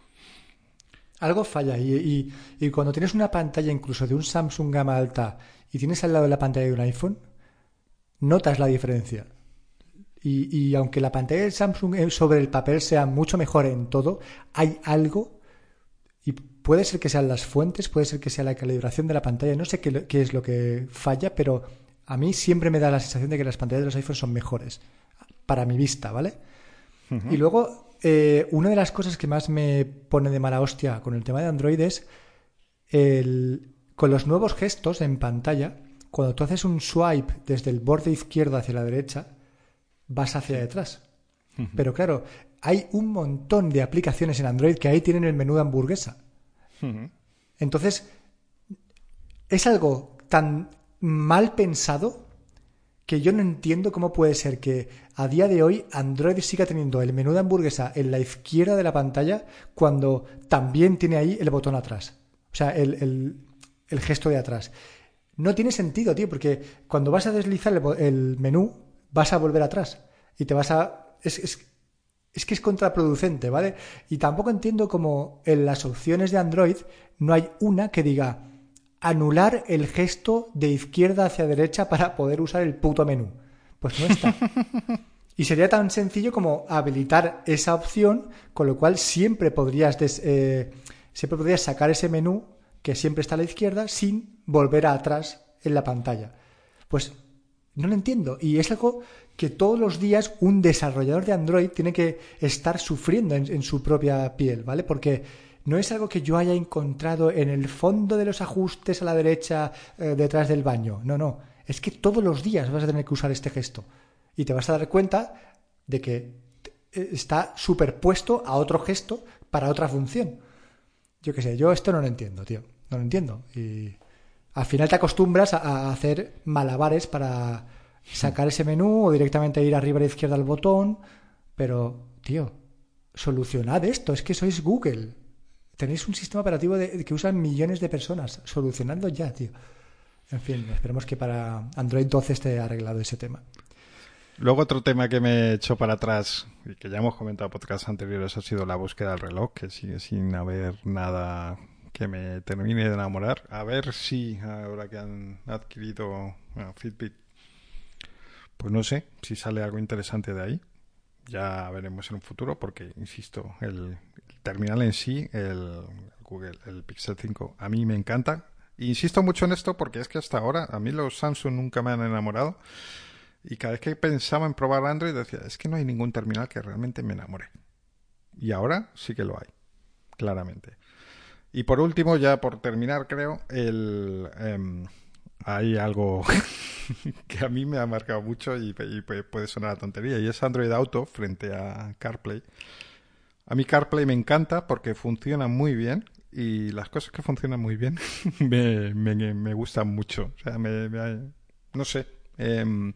Algo falla y, y, cuando tienes una pantalla incluso de un Samsung gama alta y tienes al lado de la pantalla de un iPhone, notas la diferencia. Y, y aunque la pantalla del Samsung eh, sobre el papel sea mucho mejor en todo, hay algo, y puede ser que sean las fuentes, puede ser que sea la calibración de la pantalla, no sé qué, qué es lo que falla, pero a mí siempre me da la sensación de que las pantallas de los iPhones son mejores, para mi vista, ¿vale? Y luego eh, una de las cosas que más me pone de mala hostia con el tema de Android es el, con los nuevos gestos en pantalla, cuando tú haces un swipe desde el borde izquierdo hacia la derecha, vas hacia detrás. Pero claro, hay un montón de aplicaciones en Android que ahí tienen el menú de hamburguesa. Entonces, es algo tan mal pensado que yo no entiendo cómo puede ser que a día de hoy Android siga teniendo el menú de hamburguesa en la izquierda de la pantalla cuando también tiene ahí el botón atrás. O sea, el, gesto de atrás. No tiene sentido, tío, porque cuando vas a deslizar el, menú, vas a volver atrás. Y te vas a. Es, es, que es contraproducente, ¿vale? Y tampoco entiendo cómo en las opciones de Android no hay una que diga anular el gesto de izquierda hacia derecha para poder usar el puto menú. Pues no está. Y sería tan sencillo como habilitar esa opción, con lo cual siempre podrías, eh, siempre podrías sacar ese menú que siempre está a la izquierda sin volver atrás en la pantalla. Pues no lo entiendo. Y es algo que todos los días un desarrollador de Android tiene que estar sufriendo en, en su propia piel, ¿vale? Porque no es algo que yo haya encontrado en el fondo de los ajustes a la derecha eh, detrás del baño. No, no. Es que todos los días vas a tener que usar este gesto. Y te vas a dar cuenta de que eh, está superpuesto a otro gesto para otra función. Yo qué sé, yo esto no lo entiendo, tío. No lo entiendo. Y al final te acostumbras a, hacer malabares para sacar ese menú o directamente ir arriba a la izquierda al botón. Pero, tío, solucionad esto. Es que sois Google tenéis un sistema operativo de, que usan millones de personas. Solucionando ya, tío. En fin, esperemos que para Android 12 esté arreglado ese tema. Luego otro tema que me hecho para atrás y que ya hemos comentado en podcasts anteriores ha sido la búsqueda del reloj, que sigue sin haber nada que me termine de enamorar. A ver si ahora que han adquirido Fitbit, pues no sé si sale algo interesante de ahí. Ya veremos en un futuro porque, insisto, el, terminal en sí, el Google, el Pixel 5, a mí me encanta. insisto mucho en esto porque es que hasta ahora a mí los Samsung nunca me han enamorado. Y cada vez que pensaba en probar Android decía, es que no hay ningún terminal que realmente me enamore. Y ahora sí que lo hay, claramente. Y por último, ya por terminar, creo, el, em, hay algo que a mí me ha marcado mucho y, puede sonar a tontería, y es Android Auto frente a CarPlay. A mí CarPlay me encanta porque funciona muy bien y las cosas que funcionan muy bien me, me, gustan mucho. O sea, me, no sé. Em,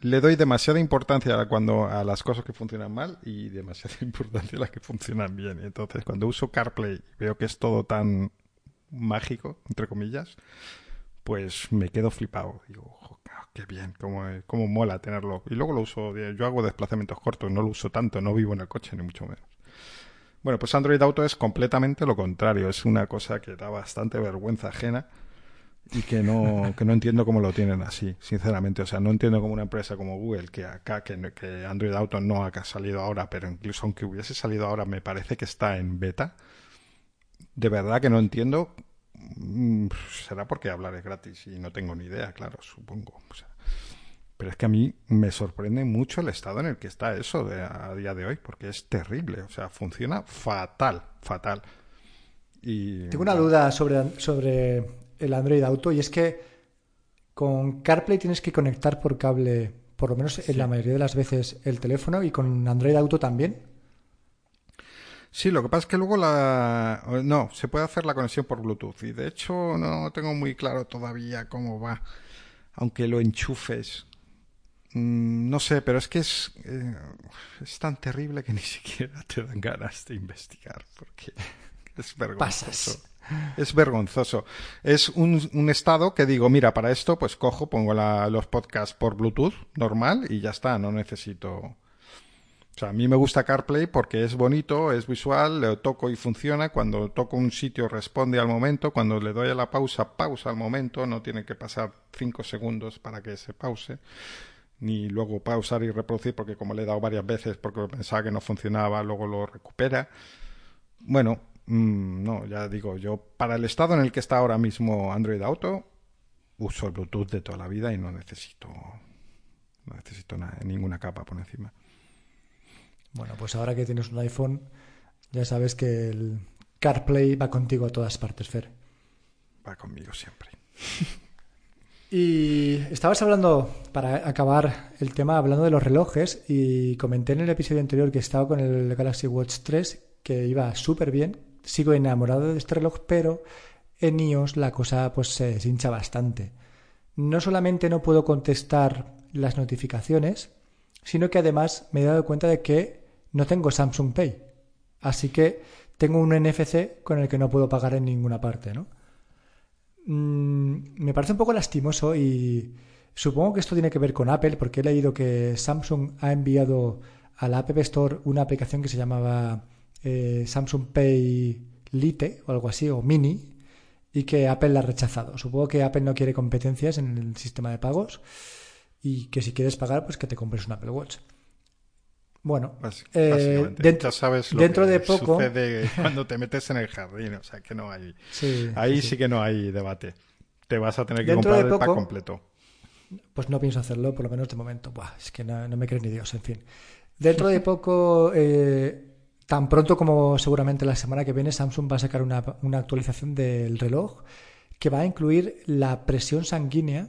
le doy demasiada importancia a, cuando, a las cosas que funcionan mal y demasiada importancia a las que funcionan bien. Entonces, cuando uso CarPlay veo que es todo tan mágico, entre comillas, pues me quedo flipado. Digo, qué bien, cómo, mola tenerlo. Y luego lo uso, yo hago desplazamientos cortos, no lo uso tanto, no vivo en el coche, ni mucho menos. Bueno, pues Android Auto es completamente lo contrario, es una cosa que da bastante vergüenza ajena y que no, que no entiendo cómo lo tienen así, sinceramente. O sea, no entiendo cómo una empresa como Google, que acá, que, que Android Auto no ha salido ahora, pero incluso aunque hubiese salido ahora, me parece que está en beta. De verdad que no entiendo. Mm, será porque hablar es gratis y no tengo ni idea, claro, supongo. pero es que a mí me sorprende mucho el estado en el que está eso de, a día de hoy, porque es terrible. O sea, funciona fatal, fatal. Y, Tengo una duda sobre, sobre el Android Auto y es que con CarPlay tienes que conectar por cable, por lo menos en la mayoría de las veces, el teléfono y con Android Auto también. Sí, lo que pasa es que luego la... No, se puede hacer la conexión por Bluetooth y de hecho no tengo muy claro todavía cómo va, aunque lo enchufes. Mm, no sé, pero es que es, eh, es tan terrible que ni siquiera te dan ganas de investigar porque es vergonzoso. Es vergonzoso. Es un, estado que digo, mira, para esto pues cojo, pongo los podcasts por Bluetooth normal y ya está, no necesito... O sea, a mí me gusta CarPlay porque es bonito, es visual, le toco y funciona. Cuando toco un sitio responde al momento. Cuando le doy a la pausa, pausa al momento. No tiene que pasar cinco segundos para que se pause. Ni luego pausar y reproducir porque como le he dado varias veces porque pensaba que no funcionaba, luego lo recupera. Bueno, Mm, no, ya digo, yo para el estado en el que está ahora mismo Android Auto, uso el Bluetooth de toda la vida y no necesito, no necesito ninguna capa por encima. Bueno, pues ahora que tienes un iPhone, ya sabes que el CarPlay va contigo a todas partes, Fer. Va conmigo siempre. Y estabas hablando, para acabar el tema, hablando de los relojes y comenté en el episodio anterior que estaba con el Galaxy Watch 3 que iba súper bien sigo enamorado de este reloj, pero en iOS la cosa pues se hincha bastante. No solamente no puedo contestar las notificaciones, sino que además me he dado cuenta de que no tengo Samsung Pay. Así que tengo un NFC con el que no puedo pagar en ninguna parte, ¿no? Mm, me parece un poco lastimoso y supongo que esto tiene que ver con Apple porque he leído que Samsung ha enviado a la App Store una aplicación que se llamaba eh, Samsung Pay Lite o algo así, o Mini, y que Apple la ha rechazado. Supongo que Apple no quiere competencias en el sistema de pagos y que si quieres pagar, pues que te compres un Apple Watch. Bueno, eh, dentro, ya sabes lo dentro que de poco sucede cuando te metes en el jardín, o sea que no hay. ahí sí, que no hay debate. Te vas a tener que comprar el pack completo. Pues no pienso hacerlo, por lo menos de momento. Buah, es que no, me cree ni Dios, en fin. Dentro de poco eh, Tan pronto como seguramente la semana que viene Samsung va a sacar una, actualización del reloj que va a incluir la presión sanguínea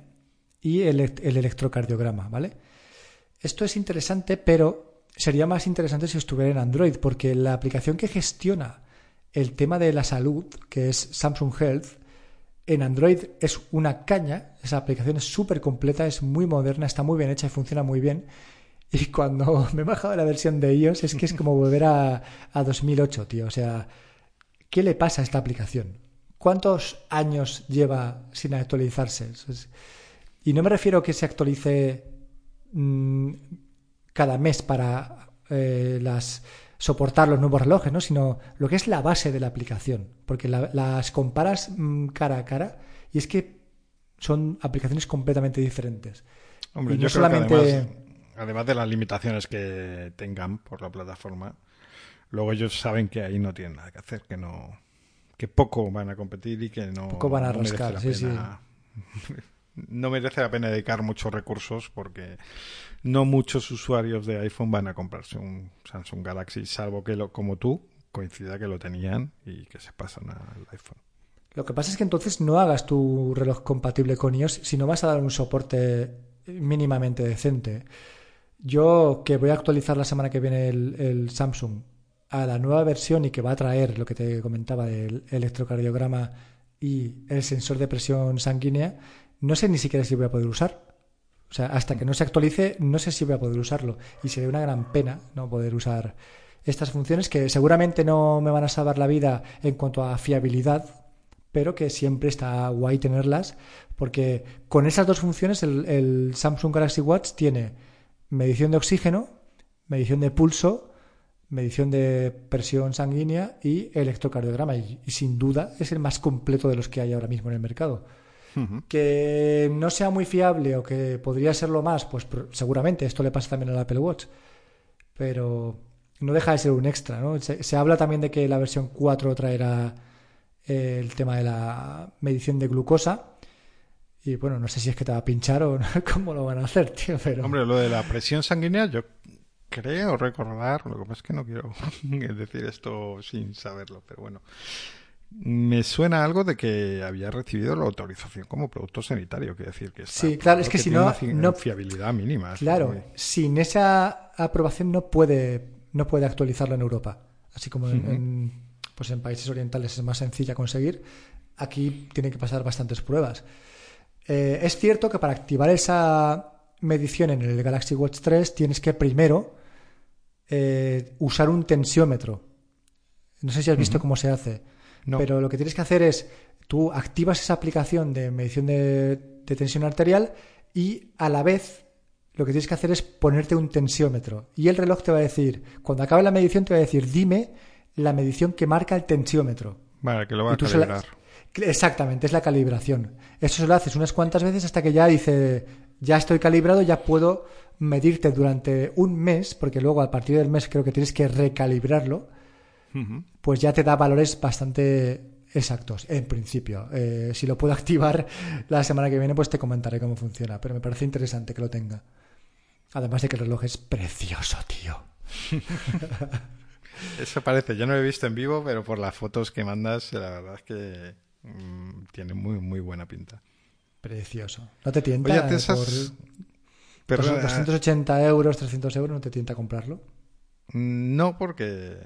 y el, electrocardiograma, ¿vale? Esto es interesante, pero sería más interesante si estuviera en Android, porque la aplicación que gestiona el tema de la salud, que es Samsung Health, en Android es una caña. Esa aplicación es súper completa, es muy moderna, está muy bien hecha y funciona muy bien. Y cuando me he bajado la versión de iOS es que es como volver a, a 2008, tío. O sea, ¿qué le pasa a esta aplicación? ¿Cuántos años lleva sin actualizarse? Y no me refiero a que se actualice mm, cada mes para eh, las soportar los nuevos relojes, ¿no? sino lo que es la base de la aplicación, porque las comparas mm, cara a cara y es que son aplicaciones completamente diferentes. Hombre, yo solamente además de las limitaciones que tengan por la plataforma, luego ellos saben que ahí no tienen nada que hacer, que no que poco van a competir y que no poco van a rascar, no merece la pena dedicar muchos recursos porque no muchos usuarios de iPhone van a comprarse un Samsung Galaxy, salvo que lo, como tú coincida que lo tenían y que se pasan al iPhone. Lo que pasa es que entonces no hagas tu reloj compatible con iOS si no vas a dar un soporte mínimamente decente. Yo que voy a actualizar la semana que viene el, Samsung a la nueva versión y que va a traer lo que te comentaba del electrocardiograma y el sensor de presión sanguínea, no sé ni siquiera si voy a poder usar. O sea, hasta que no se actualice, no sé si voy a poder usarlo. Y sería una gran pena no poder usar estas funciones que seguramente no me van a salvar la vida en cuanto a fiabilidad, pero que siempre está guay tenerlas, porque con esas dos funciones el, el Samsung Galaxy Watch tiene medición de oxígeno, medición de pulso, medición de presión sanguínea y electrocardiograma. Y, sin duda es el más completo de los que hay ahora mismo en el mercado. Que no sea muy fiable o que podría serlo más, pues seguramente esto le pasa también al Apple Watch. Pero no deja de ser un extra, ¿no? Se, habla también de que la versión 4 traerá eh, el tema de la medición de glucosa. Y bueno, no sé si es que te va a pinchar o cómo lo van a hacer, tío. Pero... Hombre, lo de la presión sanguínea, yo creo recordar, lo que pasa es que no quiero decir esto sin saberlo, pero bueno. Me suena algo de que había recibido la autorización como producto sanitario, quiero decir que Sí, claro, es que, si no, no fiabilidad mínima. Claro, sin esa aprobación no puede no puede actualizarlo en Europa, así como en, pues en países orientales es más sencilla conseguir. Aquí tiene que pasar bastantes pruebas. Eh, es cierto que para activar esa medición en el Galaxy Watch 3 tienes que primero eh, usar un tensiómetro. No sé si has visto cómo se hace. Pero lo que tienes que hacer es, tú activas esa aplicación de medición de, tensión arterial y a la vez lo que tienes que hacer es ponerte un tensiómetro. Y el reloj te va a decir, cuando acabe la medición, te va a decir, dime la medición que marca el tensiómetro. Vale, que lo va a calibrar. Exactamente, es la calibración. Eso se lo haces unas cuantas veces hasta que ya dice, ya estoy calibrado, ya puedo medirte durante un mes, porque luego a partir del mes creo que tienes que recalibrarlo pues ya te da valores bastante exactos, en principio. Eh, si lo puedo activar la semana que viene, pues te comentaré cómo funciona, pero me parece interesante que lo tenga. Además de que el reloj es precioso, tío. Eso parece, yo no lo he visto en vivo, pero por las fotos que mandas, la verdad es que mm, tiene muy, muy buena pinta. Precioso. ¿No te tienta? Oye, por, por 280 euros, 300 euros, ¿no te tienta comprarlo? No, porque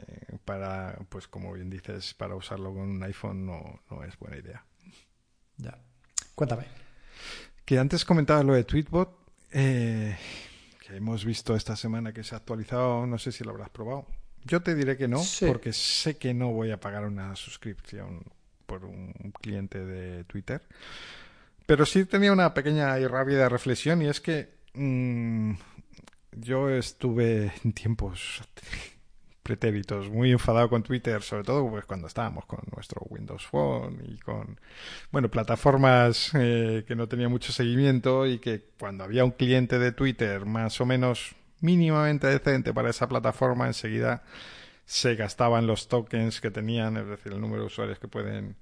para, pues como bien dices, para usarlo con un iPhone no, no es buena idea. Ya. Cuéntame. Que antes comentaba lo de Tweetbot, eh, que hemos visto esta semana que se ha actualizado, no sé si lo habrás probado. Yo te diré que no, porque sé que no voy a pagar una suscripción por un cliente de Twitter. Pero sí tenía una pequeña y rápida reflexión y es que mm, yo estuve en tiempos pretéritos muy enfadado con Twitter, sobre todo pues cuando estábamos con nuestro Windows Phone y con, bueno, plataformas eh, que no tenía mucho seguimiento y que cuando había un cliente de Twitter más o menos mínimamente decente para esa plataforma, enseguida se gastaban los tokens que tenían, es decir, el número de usuarios que pueden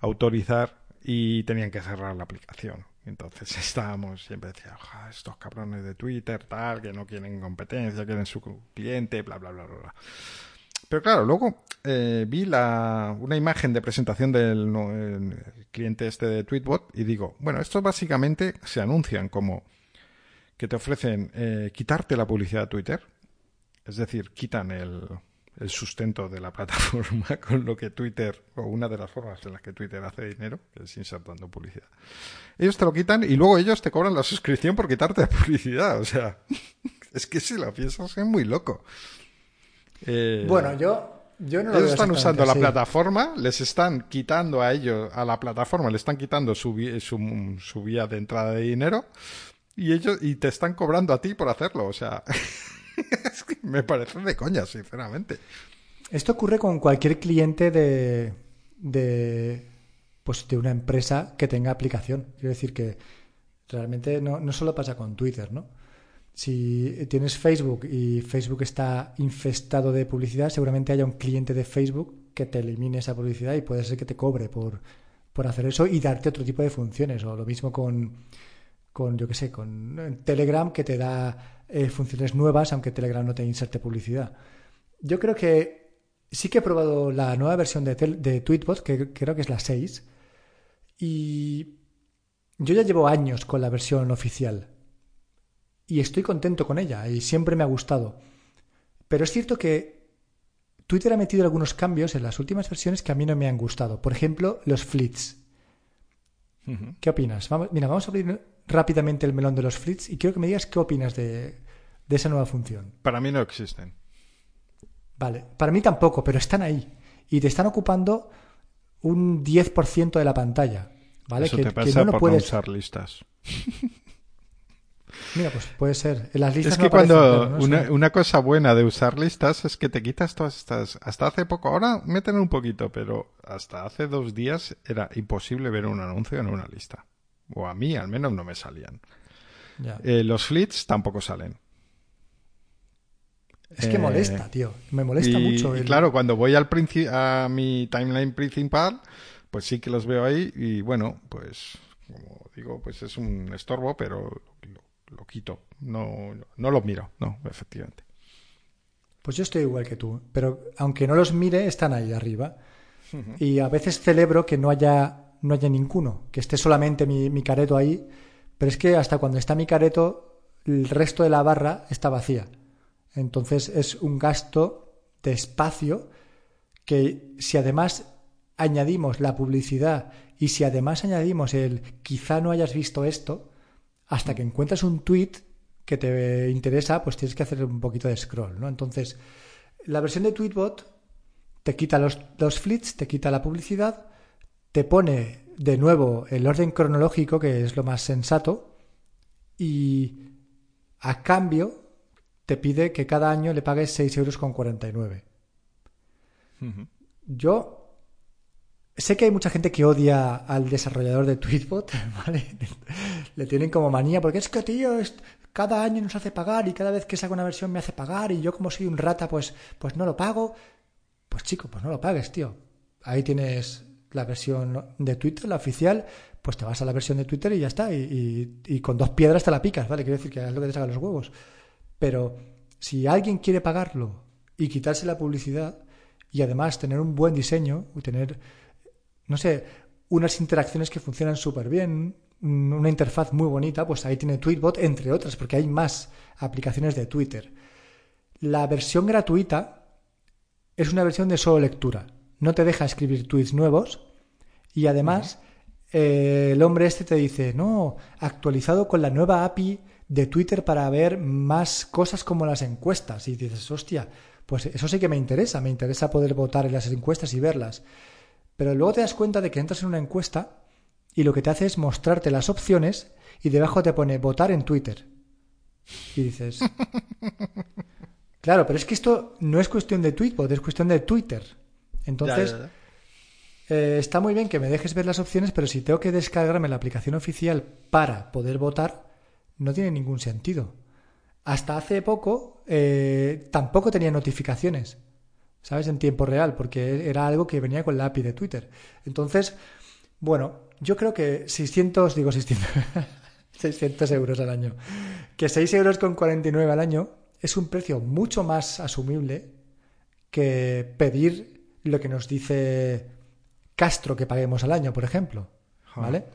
autorizar y tenían que cerrar la aplicación. Entonces estábamos, siempre decía, estos cabrones de Twitter, tal, que no quieren competencia, quieren su cliente, bla, bla, bla, bla. Pero claro, luego eh, vi la, una imagen de presentación del cliente este de Tweetbot y digo, bueno, estos básicamente se anuncian como que te ofrecen eh, quitarte la publicidad de Twitter, es decir, quitan el, el sustento de la plataforma con lo que Twitter, o una de las formas en las que Twitter hace dinero, que es insertando publicidad. Ellos te lo quitan y luego ellos te cobran la suscripción por quitarte la publicidad. O sea, es que si lo piensas es muy loco. Eh, bueno, yo, yo no lo Ellos están usando la plataforma, les están quitando a ellos, a la plataforma, le están quitando su, su, su vía de entrada de dinero y ellos y te están cobrando a ti por hacerlo. O sea, es que me parece de coña, sinceramente. Esto ocurre con cualquier cliente de, de, pues de una empresa que tenga aplicación. Quiero decir que realmente no, no solo pasa con Twitter, ¿no? Si tienes Facebook y Facebook está infestado de publicidad, seguramente haya un cliente de Facebook que te elimine esa publicidad y puede ser que te cobre por, por hacer eso y darte otro tipo de funciones. O lo mismo con, con yo qué sé, con Telegram que te da eh, funciones nuevas, aunque Telegram no te inserte publicidad. Yo creo que sí que he probado la nueva versión de, de Tweetbot, que creo que es la 6, y yo ya llevo años con la versión oficial. Y estoy contento con ella, y siempre me ha gustado. Pero es cierto que Twitter ha metido algunos cambios en las últimas versiones que a mí no me han gustado. Por ejemplo, los flits. ¿Qué opinas? Vamos, mira, vamos a abrir rápidamente el melón de los flits y quiero que me digas qué opinas de, esa nueva función. Para mí no existen. Vale, para mí tampoco, pero están ahí y te están ocupando un 10% de la pantalla. ¿Vale? Eso que, te pasa no por puedes... usar listas. Mira, pues puede ser. En las listas Es no que cuando ¿no? una, una cosa buena de usar listas es que te quitas todas estas. Hasta hace poco, ahora meten un poquito, pero hasta hace dos días era imposible ver un anuncio en una lista. O a mí al menos no me salían. Eh, los flits tampoco salen. Es que eh, molesta, tío. Me molesta y, mucho. y el- claro, cuando voy al a mi timeline principal, pues sí que los veo ahí y bueno, pues como digo, pues es un estorbo, pero lo, lo quito. No, no lo miro, no, efectivamente. Pues yo estoy igual que tú. Pero aunque no los mire, están ahí arriba. Y a veces celebro que no haya, no haya ninguno, que esté solamente mi, mi careto ahí. Pero es que hasta cuando está mi careto, el resto de la barra está vacía. Entonces es un gasto de espacio que si además añadimos la publicidad y si además añadimos el quizá no hayas visto esto, hasta que encuentras un tweet que te interesa, pues tienes que hacer un poquito de scroll, ¿no? Entonces, la versión de Tweetbot te quita los, los flits, te quita la publicidad, te pone de nuevo el orden cronológico, que es lo más sensato, y a cambio te pide que cada año le pagues 6,49 euros. Yo sé que hay mucha gente que odia al desarrollador de Tweetbot, ¿vale? Le tienen como manía, porque es que, tío, es- cada año nos hace pagar y cada vez que saca una versión me hace pagar y yo como soy un rata, pues, pues no lo pago. Pues chico, pues no lo pagues, tío. Ahí tienes la versión de Twitter, la oficial, pues te vas a la versión de Twitter y ya está. Y, y- con dos piedras te la picas, ¿vale? Quiero decir que es lo que te saca los huevos. Pero si alguien quiere pagarlo y quitarse la publicidad y además tener un buen diseño y tener, no sé, unas interacciones que funcionan súper bien, un- una interfaz muy bonita, pues ahí tiene Tweetbot, entre otras, porque hay más aplicaciones de Twitter. La versión gratuita es una versión de solo lectura. No te deja escribir tweets nuevos y además eh, el hombre este te dice, no, actualizado con la nueva API de Twitter para ver más cosas como las encuestas. Y dices, hostia, pues eso sí que me interesa, me interesa poder votar en las encuestas y verlas. Pero luego te das cuenta de que entras en una encuesta y lo que te hace es mostrarte las opciones y debajo te pone votar en Twitter. Y dices, claro, pero es que esto no es cuestión de Tweetbot, es cuestión de Twitter. Entonces, Ya, ya, ya. eh, está muy bien que me dejes ver las opciones, pero si tengo que descargarme la aplicación oficial para poder votar, no tiene ningún sentido. Hasta hace poco eh, tampoco tenía notificaciones, ¿sabes? En tiempo real, porque era algo que venía con la API de Twitter. Entonces, bueno, yo creo que 600, digo 600, 600 euros al año, que 6 euros con 49 al año es un precio mucho más asumible que pedir lo que nos dice Castro que paguemos al año, por ejemplo. ¿Vale?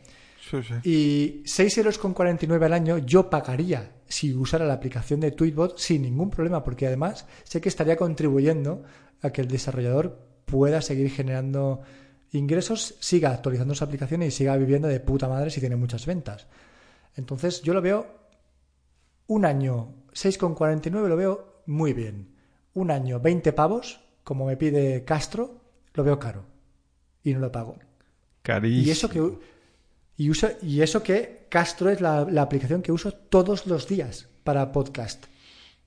Sí, sí. Y 6,49 euros con 49 al año yo pagaría si usara la aplicación de Tweetbot sin ningún problema, porque además sé que estaría contribuyendo a que el desarrollador pueda seguir generando ingresos, siga actualizando su aplicación y siga viviendo de puta madre si tiene muchas ventas. Entonces yo lo veo un año 6,49 lo veo muy bien. Un año 20 pavos, como me pide Castro, lo veo caro y no lo pago. Carísimo. Y eso que y uso y eso que Castro es la, la aplicación que uso todos los días para podcast.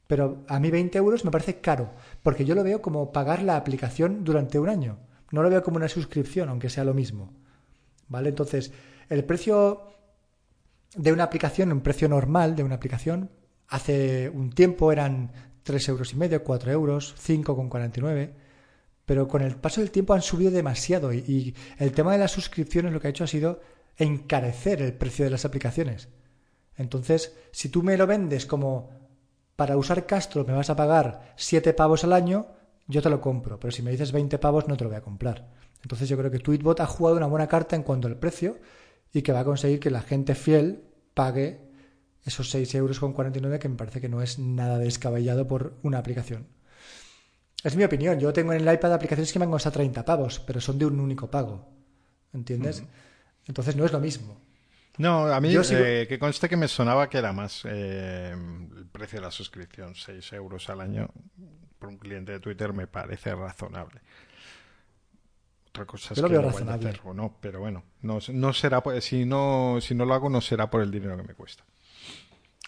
Pero a mí 20 euros me parece caro, porque yo lo veo como pagar la aplicación durante un año. No lo veo como una suscripción, aunque sea lo mismo. ¿Vale? Entonces, el precio de una aplicación, un precio normal de una aplicación, hace un tiempo eran 3 euros y medio, 4 euros, 5,49 pero con el paso del tiempo han subido demasiado y, el tema de las suscripciones lo que ha hecho ha sido encarecer el precio de las aplicaciones. Entonces, si tú me lo vendes como para usar Castro me vas a pagar 7 pavos al año, yo te lo compro, pero si me dices 20 pavos no te lo voy a comprar. Entonces yo creo que Tweetbot ha jugado una buena carta en cuanto al precio y que va a conseguir que la gente fiel pague esos 6 euros con 49 que me parece que no es nada descabellado por una aplicación. Es mi opinión. Yo tengo en el iPad aplicaciones que me han costado 30 pavos, pero son de un único pago. ¿Entiendes? Entonces no es lo mismo. No, a mí Yo sigo- eh, que conste que me sonaba que era más eh, el precio de la suscripción, 6 euros al año por un cliente de Twitter me parece razonable. Otra cosa es Yo lo que veo a razonable. no, pero bueno, no, no será si no si no lo hago no será por el dinero que me cuesta.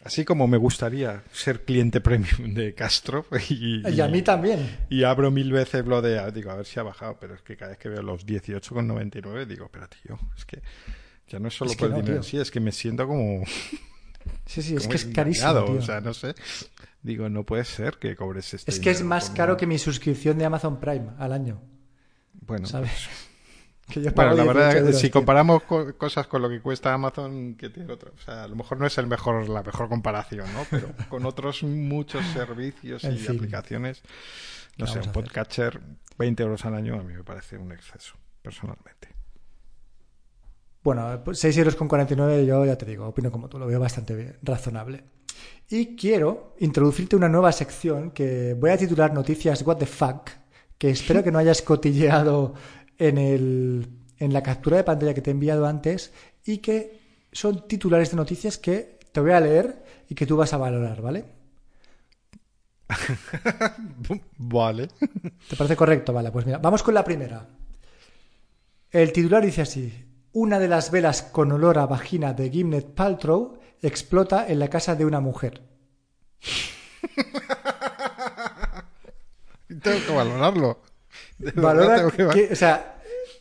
Así como me gustaría ser cliente premium de Castro y, Y a mí también. y abro mil veces lo de, digo, a ver si ha bajado, pero es que cada vez que veo los 18,99 digo, pero tío, es que ya no es solo Es por el no, dinero, tío. sí, es que me siento como, Sí, sí, es que es carísimo. tío. o sea, no sé, digo, no puede ser que cobres este es que es más caro un- que mi suscripción de Amazon Prime al año. Bueno, ¿Sabes? Que yo Bueno, pago la 18 verdad, euros, si tío. comparamos co- cosas con lo que cuesta Amazon, que tiene otro, o sea, a lo mejor no es el mejor, la mejor comparación, ¿no? Pero con otros muchos servicios En y fin. aplicaciones, no ¿Qué sé, un podcatcher, 20 euros al año a mí me parece un exceso, personalmente. Bueno, pues 6 euros con 49 yo ya te digo, opino como tú, lo veo bastante bien, razonable. Y quiero introducirte una nueva sección que voy a titular Noticias What the Fuck, que espero que no hayas cotilleado en, el, en la captura de pantalla que te he enviado antes y que son titulares de noticias que te voy a leer y que tú vas a valorar, ¿vale? Vale. ¿Te parece correcto? Vale, pues mira, vamos con la primera. El titular dice así: Una de las velas con olor a vagina de Gimnet Paltrow explota en la casa de una mujer. Tengo que valorarlo. Valora que que- o sea,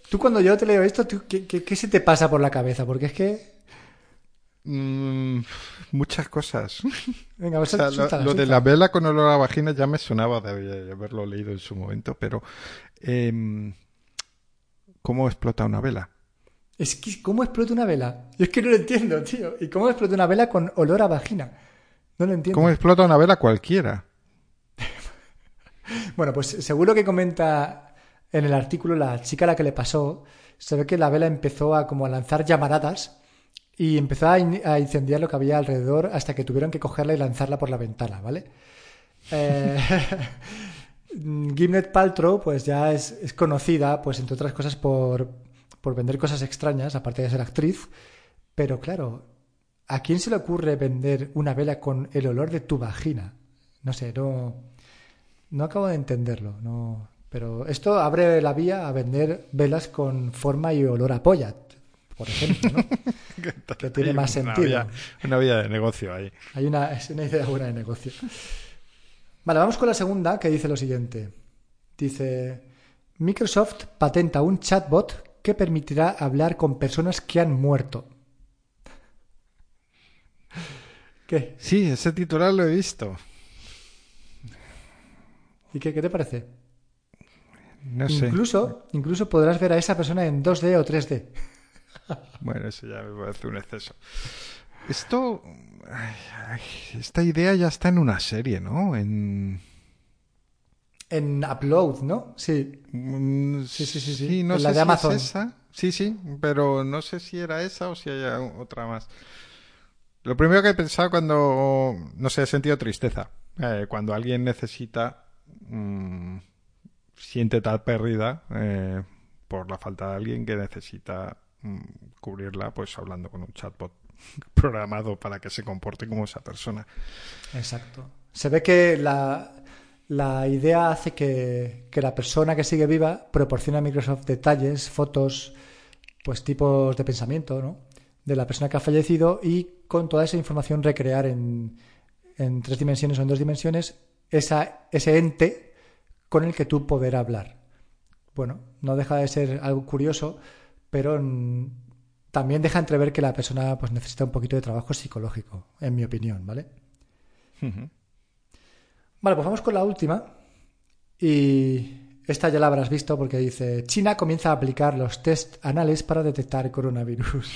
tú cuando yo te leo esto, tú, ¿qué, qué, qué se te pasa por la cabeza? Porque es que. Mm, muchas cosas. Venga, O vas sea, a lo, lo de la vela con olor a vagina ya me sonaba de haberlo leído en su momento, pero em, ¿cómo explota una vela? Es que, ¿cómo explota una vela? Yo es que no lo entiendo, tío. ¿Y cómo explota una vela con olor a vagina? No lo entiendo. ¿Cómo explota una vela cualquiera? Bueno, pues según lo que comenta en el artículo la chica a la que le pasó, se ve que la vela empezó a como a lanzar llamaradas y empezó a, in- a incendiar lo que había alrededor hasta que tuvieron que cogerla y lanzarla por la ventana, ¿vale? Eh, Gimlet Paltrow pues ya es, es conocida, pues entre otras cosas por, por vender cosas extrañas, aparte de ser actriz, pero claro, ¿a quién se le ocurre vender una vela con el olor de tu vagina? No sé, no... No acabo de entenderlo, no. Pero esto abre la vía a vender velas con forma y olor a polla, por ejemplo, ¿no? Que tiene más una sentido. vía- una vía de negocio ahí. Hay una, es una idea buena de negocio. Vale, vamos con la segunda que dice lo siguiente. Dice, Microsoft patenta un chatbot que permitirá hablar con personas que han muerto. ¿Qué? Sí, ese titular lo he visto. ¿Y qué, qué te parece? No sé. Incluso, incluso podrás ver a esa persona en 2D o 3D. Bueno, eso ya me parece un exceso. Esto. ay, esta idea ya está en una serie, ¿no? En. En Upload, ¿no? Sí. Mm, Sí, sí, sí, sí. no En sé la de si Amazon. es esa. Sí, sí, pero no sé si era esa o si hay otra más. Lo primero que he pensado cuando, no sé, he sentido tristeza. Eh, cuando alguien necesita, mm, siente tal pérdida eh, por la falta de alguien que necesita mm, cubrirla, pues hablando con un chatbot programado para que se comporte como esa persona. Exacto. Se ve que la, la idea hace que, que la persona que sigue viva proporcione a Microsoft detalles, fotos, pues tipos de pensamiento, ¿no? De la persona que ha fallecido y con toda esa información recrear en, en tres dimensiones o en dos dimensiones esa, ese ente con el que tú poder hablar. Bueno, no deja de ser algo curioso, pero también deja entrever que la persona pues necesita un poquito de trabajo psicológico, en mi opinión, ¿vale? Vale, pues vamos con la última. Y esta ya la habrás visto porque dice, China comienza a aplicar los test anales para detectar coronavirus.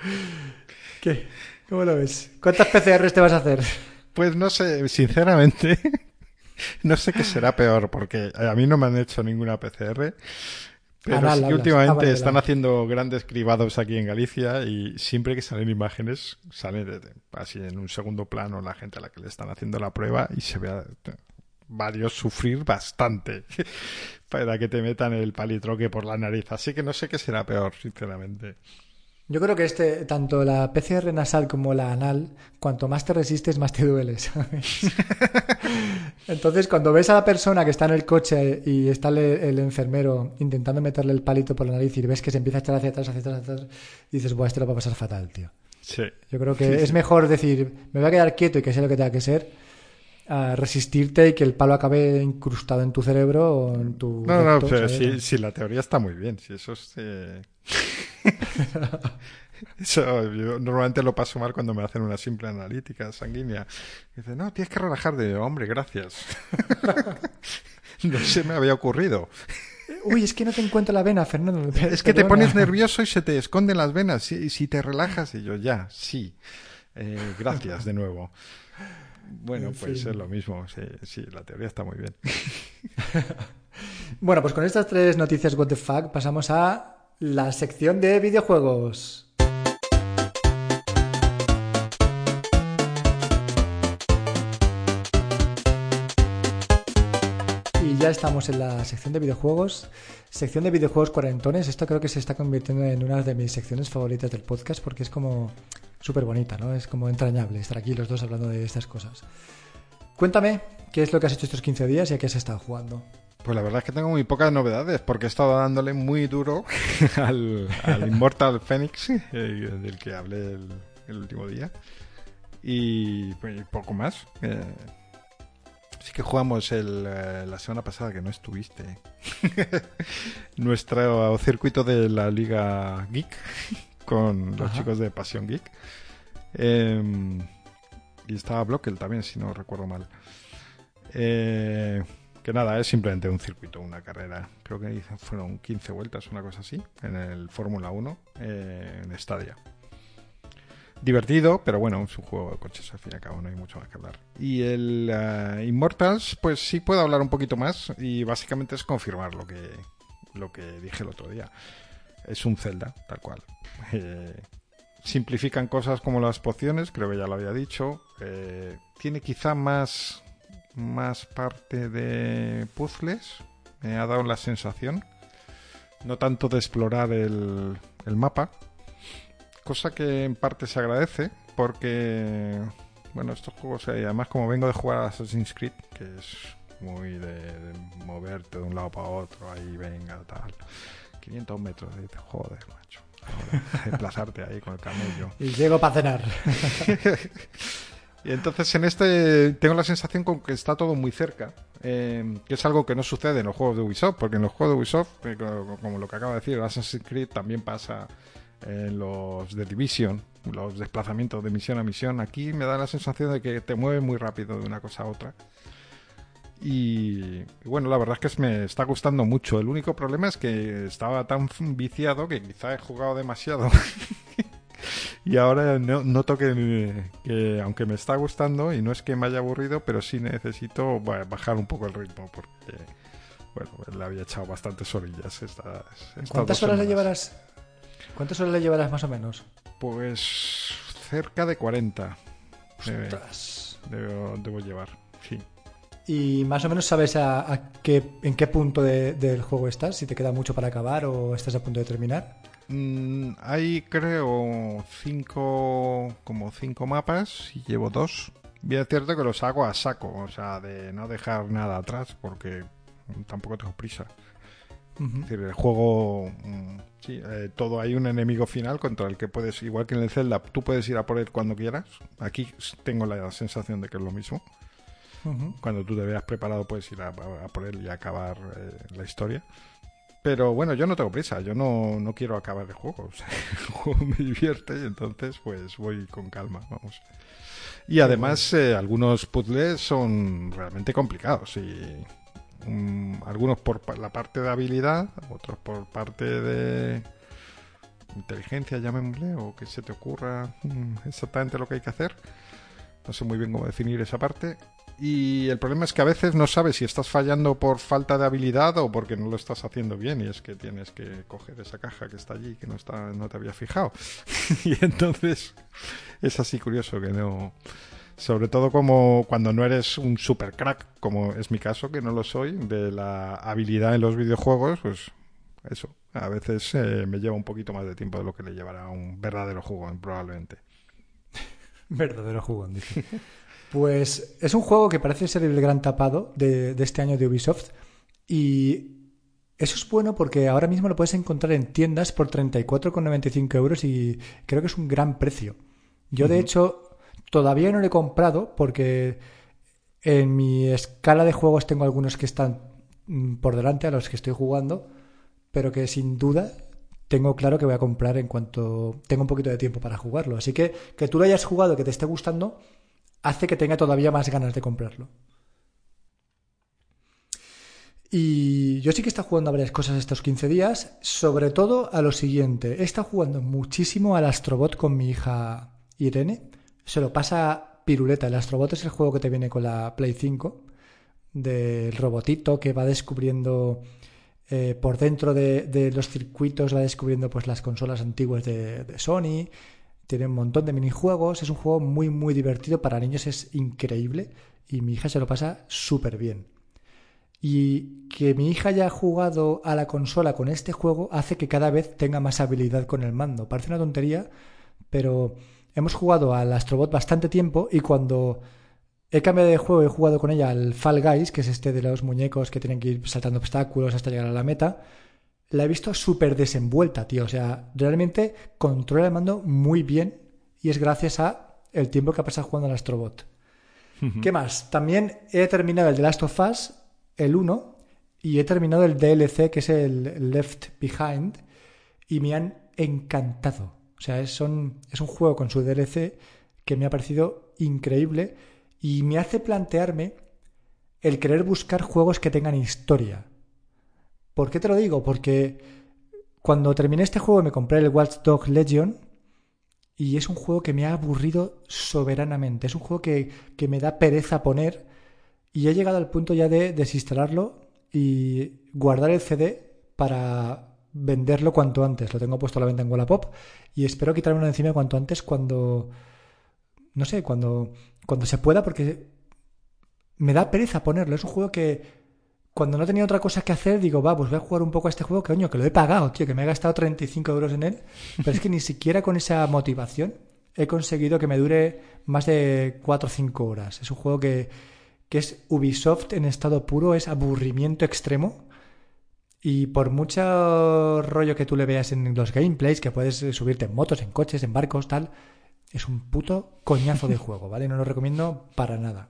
¿Qué? ¿Cómo lo ves? ¿Cuántas PCRs te vas a hacer? Pues no sé, sinceramente, no sé qué será peor, porque a mí no me han hecho ninguna PCR, pero Anal, sí que últimamente Ah, vale, están vale. haciendo grandes cribados aquí en Galicia y siempre que salen imágenes, salen así en un segundo plano la gente a la que le están haciendo la prueba y se ve a varios sufrir bastante para que te metan el palitroque por la nariz. Así que no sé qué será peor, sinceramente. Yo creo que este, tanto la PCR nasal como la anal, cuanto más te resistes, más te duele, ¿sabes? Entonces, cuando ves a la persona que está en el coche y está el, el enfermero intentando meterle el palito por la nariz y ves que se empieza a echar hacia atrás, hacia atrás, hacia atrás, dices, buah, este lo va a pasar fatal, tío. Sí. Yo creo que es mejor decir, me voy a quedar quieto y que sea lo que tenga que ser, a resistirte y que el palo acabe incrustado en tu cerebro o en tu. No, no, pero sí, la teoría está muy bien. Si eso es. eh, Eso yo normalmente lo paso mal cuando me hacen una simple analítica sanguínea. Dice, no, tienes que relajar de hombre, gracias. no se me había ocurrido. Uy, es que no te encuentro la vena, Fernando. Es que te pones nervioso y se te esconden las venas. Y si te relajas, y yo, ya, sí. Eh, gracias de nuevo. Bueno, En pues fin. es lo mismo. Sí, sí, la teoría está muy bien. Bueno, pues con estas tres noticias what the fuck pasamos a la sección de videojuegos. Y ya estamos en la sección de videojuegos. Sección de videojuegos cuarentones. Esto creo que se está convirtiendo en una de mis secciones favoritas del podcast porque es como súper bonita, ¿no? Es como entrañable estar aquí los dos hablando de estas cosas. Cuéntame, ¿qué es lo que has hecho estos 15 días y a qué has estado jugando? Pues la verdad es que tengo muy pocas novedades porque he estado dándole muy duro al, al Immortal Phoenix, eh, del que hablé el, el último día. Y pues, poco más. Eh, sí que jugamos el, eh, la semana pasada que no estuviste. Nuestro circuito de la Liga Geek con los Ajá. chicos de Pasión Geek. Eh, y estaba Blockel también, si no recuerdo mal. Eh, que nada, es simplemente un circuito, una carrera. Creo que fueron 15 vueltas, una cosa así, en el Fórmula 1, eh, en Stadia. Divertido, pero bueno, es un juego de coches al fin y al cabo, no hay mucho más que hablar. Y el eh, Immortals, pues sí puedo hablar un poquito más y básicamente es confirmar lo que, lo que dije el otro día. Es un Zelda, tal cual. Eh, simplifican cosas como las pociones, creo que ya lo había dicho. Tiene quizá más, más parte de puzzles, me ha dado la sensación. No tanto de explorar el, el mapa, cosa que en parte se agradece porque, bueno, estos juegos, eh, además como vengo de jugar a Assassin's Creed, que es muy de, de moverte de un lado para otro, ahí venga, tal. 500 metros, y dices, joder, macho. Ahora, desplazarte ahí con el camello. Y llego para cenar. Y entonces en este tengo la sensación con que está todo muy cerca, eh, que es algo que no sucede en los juegos de Ubisoft, porque en los juegos de Ubisoft, eh, como, lo que acaba de decir, Assassin's Creed también pasa en los de Division, los desplazamientos de misión a misión. Aquí me da la sensación de que te mueve muy rápido de una cosa a otra. Y bueno, la verdad es que me está gustando mucho. El único problema es que estaba tan viciado que quizá he jugado demasiado. y ahora no, noto que, que, aunque me está gustando, y no es que me haya aburrido, pero sí necesito ba- bajar un poco el ritmo porque, bueno, le había echado bastantes orillas. Estas, estas ¿Cuántas horas le llevarás? ¿Cuántas horas le llevarás más o menos? Pues cerca de 40 debe- Ostras. debo, debo llevar, sí. ¿Y más o menos sabes a, a qué, en qué punto de- del juego estás? ¿Si te queda mucho para acabar o estás a punto de terminar? Mm, hay creo cinco como cinco mapas y llevo dos. Bien es cierto que los hago a saco, o sea, de no dejar nada atrás porque tampoco tengo prisa. Es decir, el juego, mm, sí, eh, todo hay un enemigo final contra el que puedes, igual que en el Zelda, tú puedes ir a por él cuando quieras. Aquí tengo la sensación de que es lo mismo. Cuando tú te veas preparado puedes ir a, a por él y acabar eh, la historia. Pero bueno, yo no tengo prisa, yo no, no quiero acabar el juego. O sea, el juego me divierte y entonces pues voy con calma, vamos. Y además eh, algunos puzzles son realmente complicados y mm, algunos por la parte de habilidad, otros por parte de inteligencia, llamémosle, o que se te ocurra mm, exactamente lo que hay que hacer. No sé muy bien cómo definir esa parte. Y el problema es que a veces no sabes si estás fallando por falta de habilidad o porque no lo estás haciendo bien y es que tienes que coger esa caja que está allí que no está no te había fijado. y entonces es así curioso que no sobre todo como cuando no eres un super crack como es mi caso que no lo soy de la habilidad en los videojuegos, pues eso, a veces eh, me lleva un poquito más de tiempo de lo que le llevará a un verdadero juego probablemente. Verdadero jugón, dice. Pues es un juego que parece ser el gran tapado de, de este año de Ubisoft. Y eso es bueno porque ahora mismo lo puedes encontrar en tiendas por 34,95 euros y creo que es un gran precio. Yo, de hecho, todavía no lo he comprado porque en mi escala de juegos tengo algunos que están mm, por delante a los que estoy jugando, pero que sin duda tengo claro que voy a comprar en cuanto tenga un poquito de tiempo para jugarlo. Así que que tú lo hayas jugado, que te esté gustando, hace que tenga todavía más ganas de comprarlo. Y yo sí que estado jugando a varias cosas estos 15 días, sobre todo a lo siguiente. He estado jugando muchísimo al Astrobot con mi hija Irene. Se lo pasa piruleta. El Astrobot es el juego que te viene con la Play 5, del robotito que va descubriendo eh, por dentro de, los circuitos, va descubriendo pues las consolas antiguas de, de Sony. Tiene un montón de minijuegos. Es un juego muy, muy divertido. Para niños es increíble. Y mi hija se lo pasa súper bien. Y que mi hija haya jugado a la consola con este juego hace que cada vez tenga más habilidad con el mando. Parece una tontería, pero hemos jugado al Astrobot bastante tiempo y cuando he cambiado de juego he jugado con ella al Fall Guys, que es este de los muñecos que tienen que ir saltando obstáculos hasta llegar a la meta, la he visto súper desenvuelta, tío. O sea, realmente controla el mando muy bien y es gracias a el tiempo que ha pasado jugando al Astrobot. ¿Qué más? También he terminado el The Last of Us el 1 y he terminado el DLC que es el Left Behind y me han encantado. O sea, es, son, es un juego con su DLC que me ha parecido increíble y me hace plantearme el querer buscar juegos que tengan historia. ¿Por qué te lo digo? Porque cuando terminé este juego me compré el Watch Dog Legion y es un juego que me ha aburrido soberanamente. Es un juego que, que me da pereza poner y he llegado al punto ya de desinstalarlo y guardar el CD para venderlo cuanto antes. Lo tengo puesto a la venta en Wallapop y espero quitarme encima cuanto antes cuando no sé, cuando cuando se pueda porque me da pereza ponerlo. Es un juego que cuando no tenía otra cosa que hacer, digo, va, pues voy a jugar un poco a este juego, que coño, que lo he pagado, tío, que me he gastado 35 euros en él. Pero es que ni siquiera con esa motivación he conseguido que me dure más de 4 o 5 horas. Es un juego que, que es Ubisoft en estado puro, es aburrimiento extremo. Y por mucho rollo que tú le veas en los gameplays, que puedes subirte en motos, en coches, en barcos, tal, es un puto coñazo de juego, ¿vale? No lo recomiendo para nada.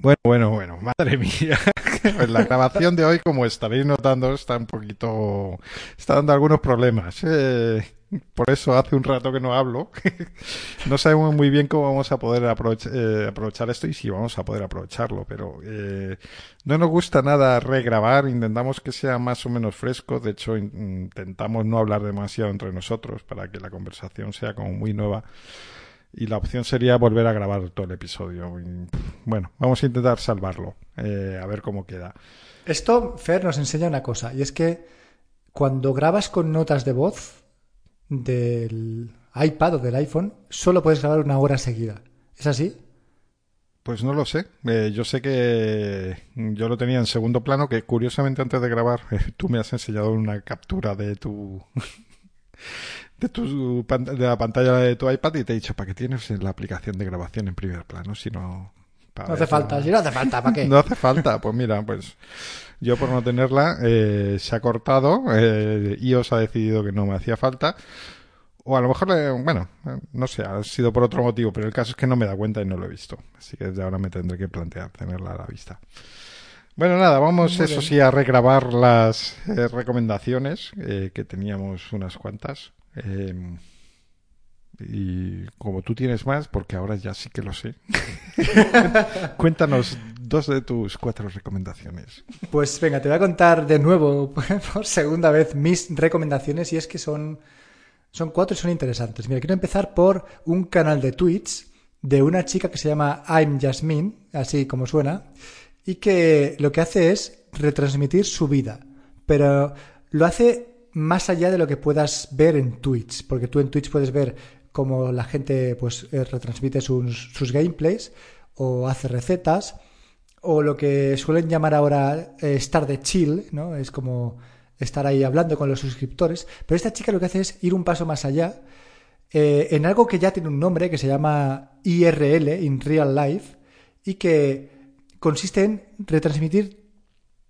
Bueno, bueno, bueno, madre mía. Pues la grabación de hoy, como estaréis notando, está un poquito. está dando algunos problemas. Eh, por eso hace un rato que no hablo. no sabemos muy bien cómo vamos a poder eh, aprovechar esto y si vamos a poder aprovecharlo, pero eh, no nos gusta nada regrabar, intentamos que sea más o menos fresco, de hecho intentamos no hablar demasiado entre nosotros para que la conversación sea como muy nueva y la opción sería volver a grabar todo el episodio. bueno, vamos a intentar salvarlo, eh, a ver cómo queda. Esto, Fer, nos enseña una cosa, y es que cuando grabas con notas de voz, del iPad o del iPhone solo puedes grabar una hora seguida. ¿Es así? Pues no lo sé. Eh, yo sé que yo lo tenía en segundo plano, que curiosamente antes de grabar tú me has enseñado una captura de tu de tu de la pantalla de tu iPad y te he dicho, ¿para qué tienes la aplicación de grabación en primer plano si no no hace falta, si no hace falta, ¿para qué? no hace falta, pues mira, pues yo por no tenerla eh, se ha cortado, eh, iOS ha decidido que no me hacía falta. O a lo mejor, eh, bueno, no sé, ha sido por otro motivo, pero el caso es que no me da cuenta y no lo he visto. Así que desde ahora me tendré que plantear tenerla a la vista. Bueno, nada, vamos eso sí a regrabar las eh, recomendaciones, que teníamos unas cuantas. Y como tú tienes más, porque ahora ya sí que lo sé, cuéntanos dos de tus cuatro recomendaciones. Pues venga, te voy a contar de nuevo, por segunda vez, mis recomendaciones y es que son, son cuatro y son interesantes. Mira, quiero empezar por un canal de Twitch de una chica que se llama I'm Jasmine, así como suena, y que lo que hace es retransmitir su vida, pero lo hace más allá de lo que puedas ver en Twitch, porque tú en Twitch puedes ver cómo la gente pues eh, retransmite sus, gameplays o hace recetas o lo que suelen llamar ahora eh, estar de chill, ¿no? Es como estar ahí hablando con los suscriptores. Pero esta chica lo que hace es ir un paso más allá eh, en algo que ya tiene un nombre que se llama IRL, In Real Life, y que consiste en retransmitir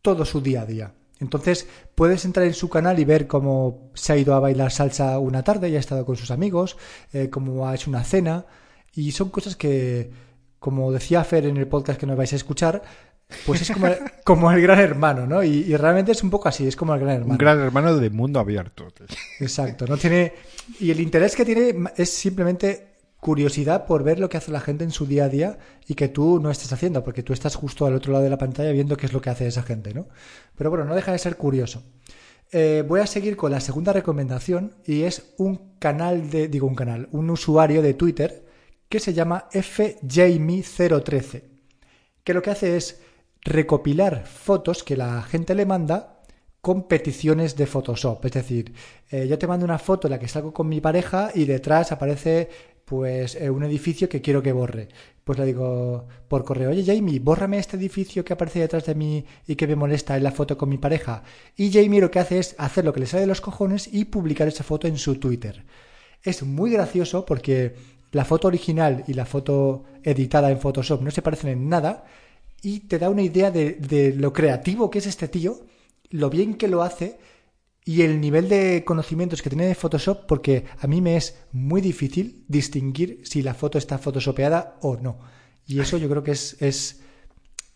todo su día a día. Entonces puedes entrar en su canal y ver cómo se ha ido a bailar salsa una tarde y ha estado con sus amigos, eh, cómo ha hecho una cena. Y son cosas que, como decía Fer en el podcast que nos vais a escuchar, pues es como, como el gran hermano, ¿no? Y, y, realmente es un poco así, es como el gran hermano. Un gran hermano de mundo abierto. Exacto, no tiene... Y el interés que tiene es simplemente curiosidad por ver lo que hace la gente en su día a día y que tú no estés haciendo, porque tú estás justo al otro lado de la pantalla viendo qué es lo que hace esa gente, ¿no? Pero bueno, no deja de ser curioso. Eh, voy a seguir con la segunda recomendación y es un canal de, digo un canal, un usuario de Twitter que se llama FJME013, que lo que hace es recopilar fotos que la gente le manda con peticiones de Photoshop. Es decir, eh, yo te mando una foto en la que salgo con mi pareja y detrás aparece pues eh, un edificio que quiero que borre. Pues le digo por correo, oye Jamie, bórrame este edificio que aparece detrás de mí y que me molesta en la foto con mi pareja. Y Jamie lo que hace es hacer lo que le sale de los cojones y publicar esa foto en su Twitter. Es muy gracioso porque la foto original y la foto editada en Photoshop no se parecen en nada y te da una idea de, de lo creativo que es este tío, lo bien que lo hace y el nivel de conocimientos que tiene de Photoshop, porque a mí me es muy difícil distinguir si la foto está photoshopeada o no. Y eso yo creo que es, es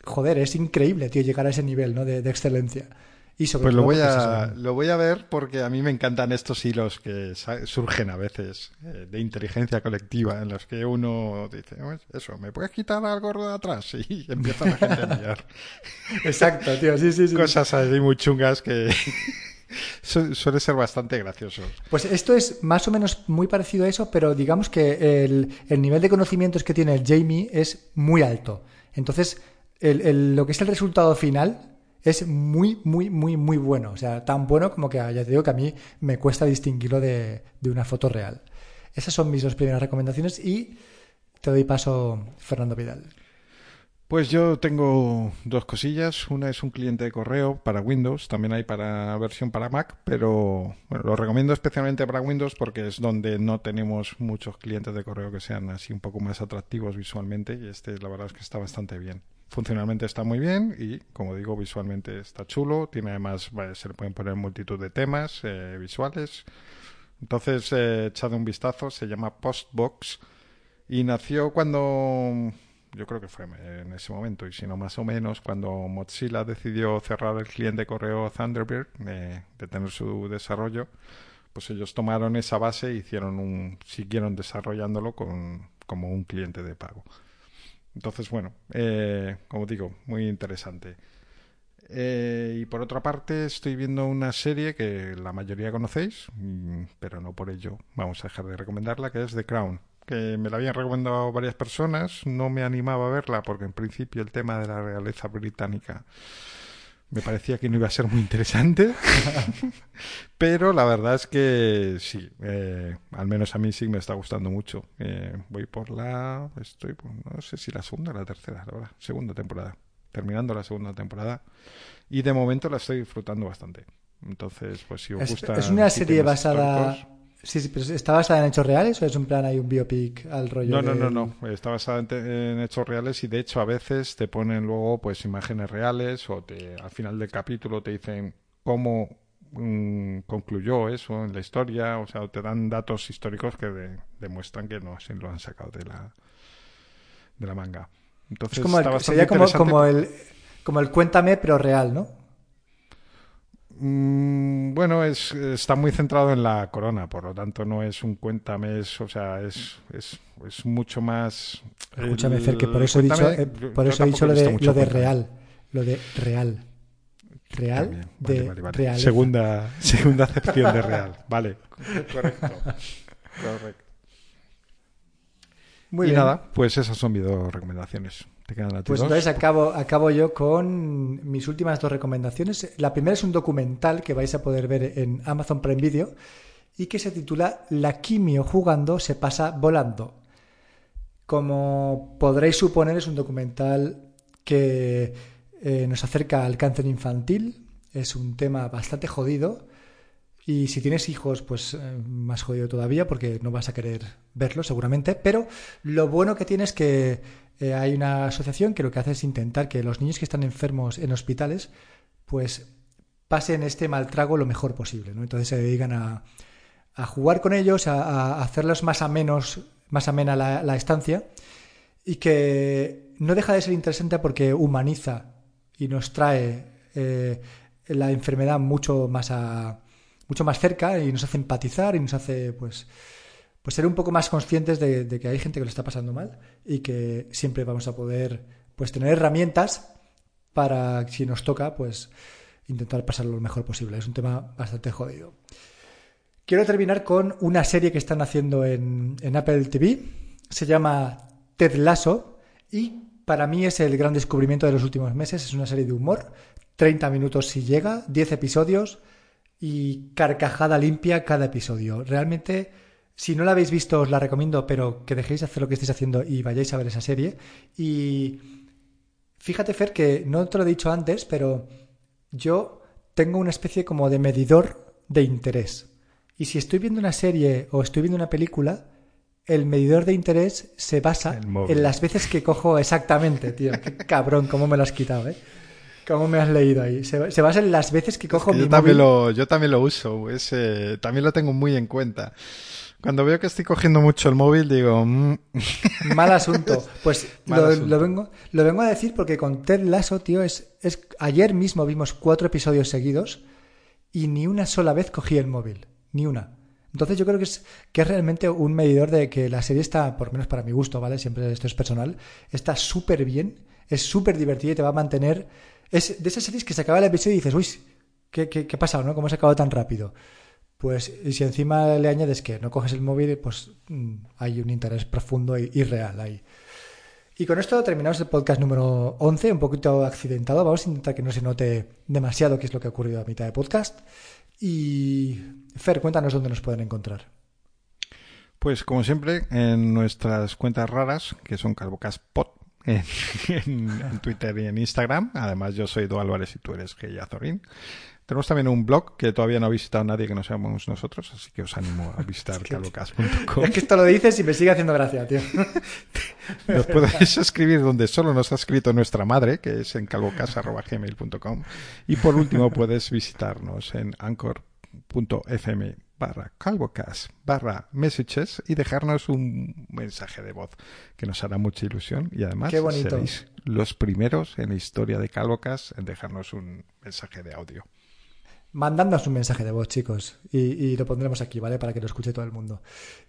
joder, es increíble, tío, llegar a ese nivel ¿no? de, de excelencia. Y sobre pues lo voy, pues a, eso. lo voy a ver porque a mí me encantan estos hilos que surgen a veces eh, de inteligencia colectiva en los que uno dice, "Pues eso, ¿me puedes quitar al gordo de atrás? Y empieza la gente a enviar Exacto, tío, sí, sí, sí. cosas así muy chungas que su- suele ser bastante gracioso. Pues esto es más o menos muy parecido a eso, pero digamos que el, el nivel de conocimientos que tiene el Jamie es muy alto. Entonces, el- el- lo que es el resultado final es muy, muy, muy, muy bueno. O sea, tan bueno como que, ya te digo, que a mí me cuesta distinguirlo de, de una foto real. Esas son mis dos primeras recomendaciones y te doy paso, Fernando Vidal. Pues yo tengo dos cosillas. Una es un cliente de correo para Windows, también hay para versión para Mac, pero bueno, lo recomiendo especialmente para Windows porque es donde no tenemos muchos clientes de correo que sean así un poco más atractivos visualmente y este la verdad es que está bastante bien. Funcionalmente está muy bien y, como digo, visualmente está chulo. Tiene además, se le pueden poner multitud de temas eh, visuales. Entonces, eh, echad un vistazo, se llama Postbox y nació cuando yo creo que fue en ese momento, y si no más o menos, cuando Mozilla decidió cerrar el cliente de correo Thunderbird, eh, detener su desarrollo, pues ellos tomaron esa base e hicieron un, siguieron desarrollándolo con, como un cliente de pago. Entonces, bueno, eh, como digo, muy interesante. Eh, y por otra parte, estoy viendo una serie que la mayoría conocéis, mm, pero no por ello vamos a dejar de recomendarla, que es The Crown que me la habían recomendado varias personas, no me animaba a verla porque en principio el tema de la realeza británica me parecía que no iba a ser muy interesante, pero la verdad es que sí, eh, al menos a mí sí me está gustando mucho. Eh, voy por la, estoy, por, no sé si la segunda o la tercera, la verdad, segunda temporada, terminando la segunda temporada y de momento la estoy disfrutando bastante. Entonces, pues si os gusta... es una serie basada... históricos, Sí, sí, pero ¿está basada en hechos reales o es un plan hay un biopic al rollo No, no, no, no. Está basada en, hechos reales y de hecho a veces te ponen luego pues imágenes reales o te, al final del capítulo te dicen cómo mm, concluyó eso en la historia, o sea, te dan datos históricos que de- demuestran que no se lo han sacado de la de la manga. Entonces Es como el- sería como el como el cuéntame pero real, ¿no? Mm, bueno, es, está muy centrado en la corona, por lo tanto no es un cuéntame, es, o sea, es, es, es mucho más... Escúchame, Fer, que por eso he dicho, eh, por eso he dicho lo de, lo de real. Lo de real. Real. Vale, de vale. Segunda, segunda acepción de real. Vale, correcto. correcto. Muy y bien. nada, pues esas son mis dos recomendaciones. ¿Te quedan a Pues entonces acabo, acabo yo con mis últimas dos recomendaciones. La primera es un documental que vais a poder ver en Amazon Prime Video y que se titula La quimio jugando se pasa volando. Como podréis suponer, es un documental que eh, nos acerca al cáncer infantil. Es un tema bastante jodido. Y si tienes hijos, pues eh, más jodido todavía porque no vas a querer verlo seguramente. Pero lo bueno que tiene es que eh, hay una asociación que lo que hace es intentar que los niños que están enfermos en hospitales, pues pasen este mal trago lo mejor posible. ¿no? Entonces se dedican a, a jugar con ellos, a, hacerlos más, a menos, más amena la, la estancia y que no deja de ser interesante porque humaniza y nos trae eh, la enfermedad mucho más a, mucho más cerca y nos hace empatizar y nos hace pues pues ser un poco más conscientes de, que hay gente que lo está pasando mal y que siempre vamos a poder pues tener herramientas para si nos toca pues intentar pasarlo lo mejor posible. Es un tema bastante jodido. Quiero terminar con una serie que están haciendo en, en Apple TV se llama Ted Lasso y para mí es el gran descubrimiento de los últimos meses. Es una serie de humor, 30 minutos si llega, 10 episodios y carcajada limpia cada episodio. Realmente, si no la habéis visto, os la recomiendo, pero que dejéis de hacer lo que estáis haciendo y vayáis a ver esa serie. Y fíjate, Fer, que no te lo he dicho antes, pero yo tengo una especie como de medidor de interés. Y si estoy viendo una serie o estoy viendo una película, el medidor de interés se basa en las veces que cojo exactamente, tío. Qué cabrón, cómo me lo has quitado, ¿eh? ¿Cómo me has leído ahí? Se, se basa en las veces que cojo es que mi yo también móvil. Lo, yo también lo uso, ese, también lo tengo muy en cuenta. Cuando veo que estoy cogiendo mucho el móvil, digo... Mmm. Mal asunto. Pues Mal lo, asunto. Lo, vengo, lo vengo a decir porque con Ted Lasso, tío, es, es... Ayer mismo vimos cuatro episodios seguidos y ni una sola vez cogí el móvil. Ni una. Entonces yo creo que es, que es realmente un medidor de que la serie está, por lo menos para mi gusto, ¿vale? Siempre esto es personal, está súper bien, es súper divertida y te va a mantener... Es de esas series que se acaba el episodio y dices, uy, ¿qué, qué, qué ha pasado, no? ¿Cómo se ha acabado tan rápido? Pues y si encima le añades que no coges el móvil, pues mmm, hay un interés profundo y, y real ahí. Y con esto terminamos el podcast número 11, un poquito accidentado. Vamos a intentar que no se note demasiado qué es lo que ha ocurrido a mitad de podcast. Y Fer, cuéntanos dónde nos pueden encontrar. Pues como siempre, en nuestras cuentas raras, que son CalvoCastPod, en, en, Twitter y en Instagram. Además, yo soy Edu Álvarez y tú eres Gey Azorín. Tenemos también un blog que todavía no ha visitado nadie que no seamos nosotros, así que os animo a visitar es calvocast.com. Es que esto lo dices y me sigue haciendo gracia, tío. Nos podéis escribir donde solo nos ha escrito nuestra madre, que es en calvocast.gmail.com. Y por último, puedes visitarnos en anchor.fm barra calvocast barra messages y dejarnos un mensaje de voz que nos hará mucha ilusión y además Qué seréis los primeros en la historia de Calvocast en dejarnos un mensaje de audio. Mandadnos un mensaje de voz, chicos, y, y, lo pondremos aquí, ¿vale? Para que lo escuche todo el mundo.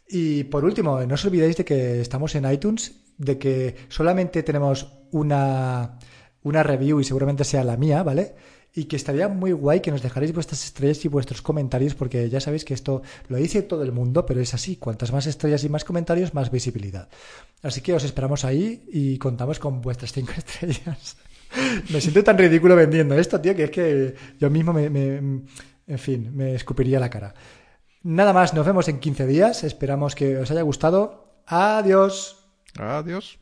Y por último, no os olvidéis de que estamos en iTunes, de que solamente tenemos una, una review y seguramente sea la mía, ¿vale? Y que estaría muy guay que nos dejaréis vuestras estrellas y vuestros comentarios, porque ya sabéis que esto lo dice todo el mundo, pero es así. Cuantas más estrellas y más comentarios, más visibilidad. Así que os esperamos ahí y contamos con vuestras cinco estrellas. me siento tan ridículo vendiendo esto, tío, que es que yo mismo me, me, en fin, me escupiría la cara. Nada más, nos vemos en 15 días. Esperamos que os haya gustado. Adiós. Adiós.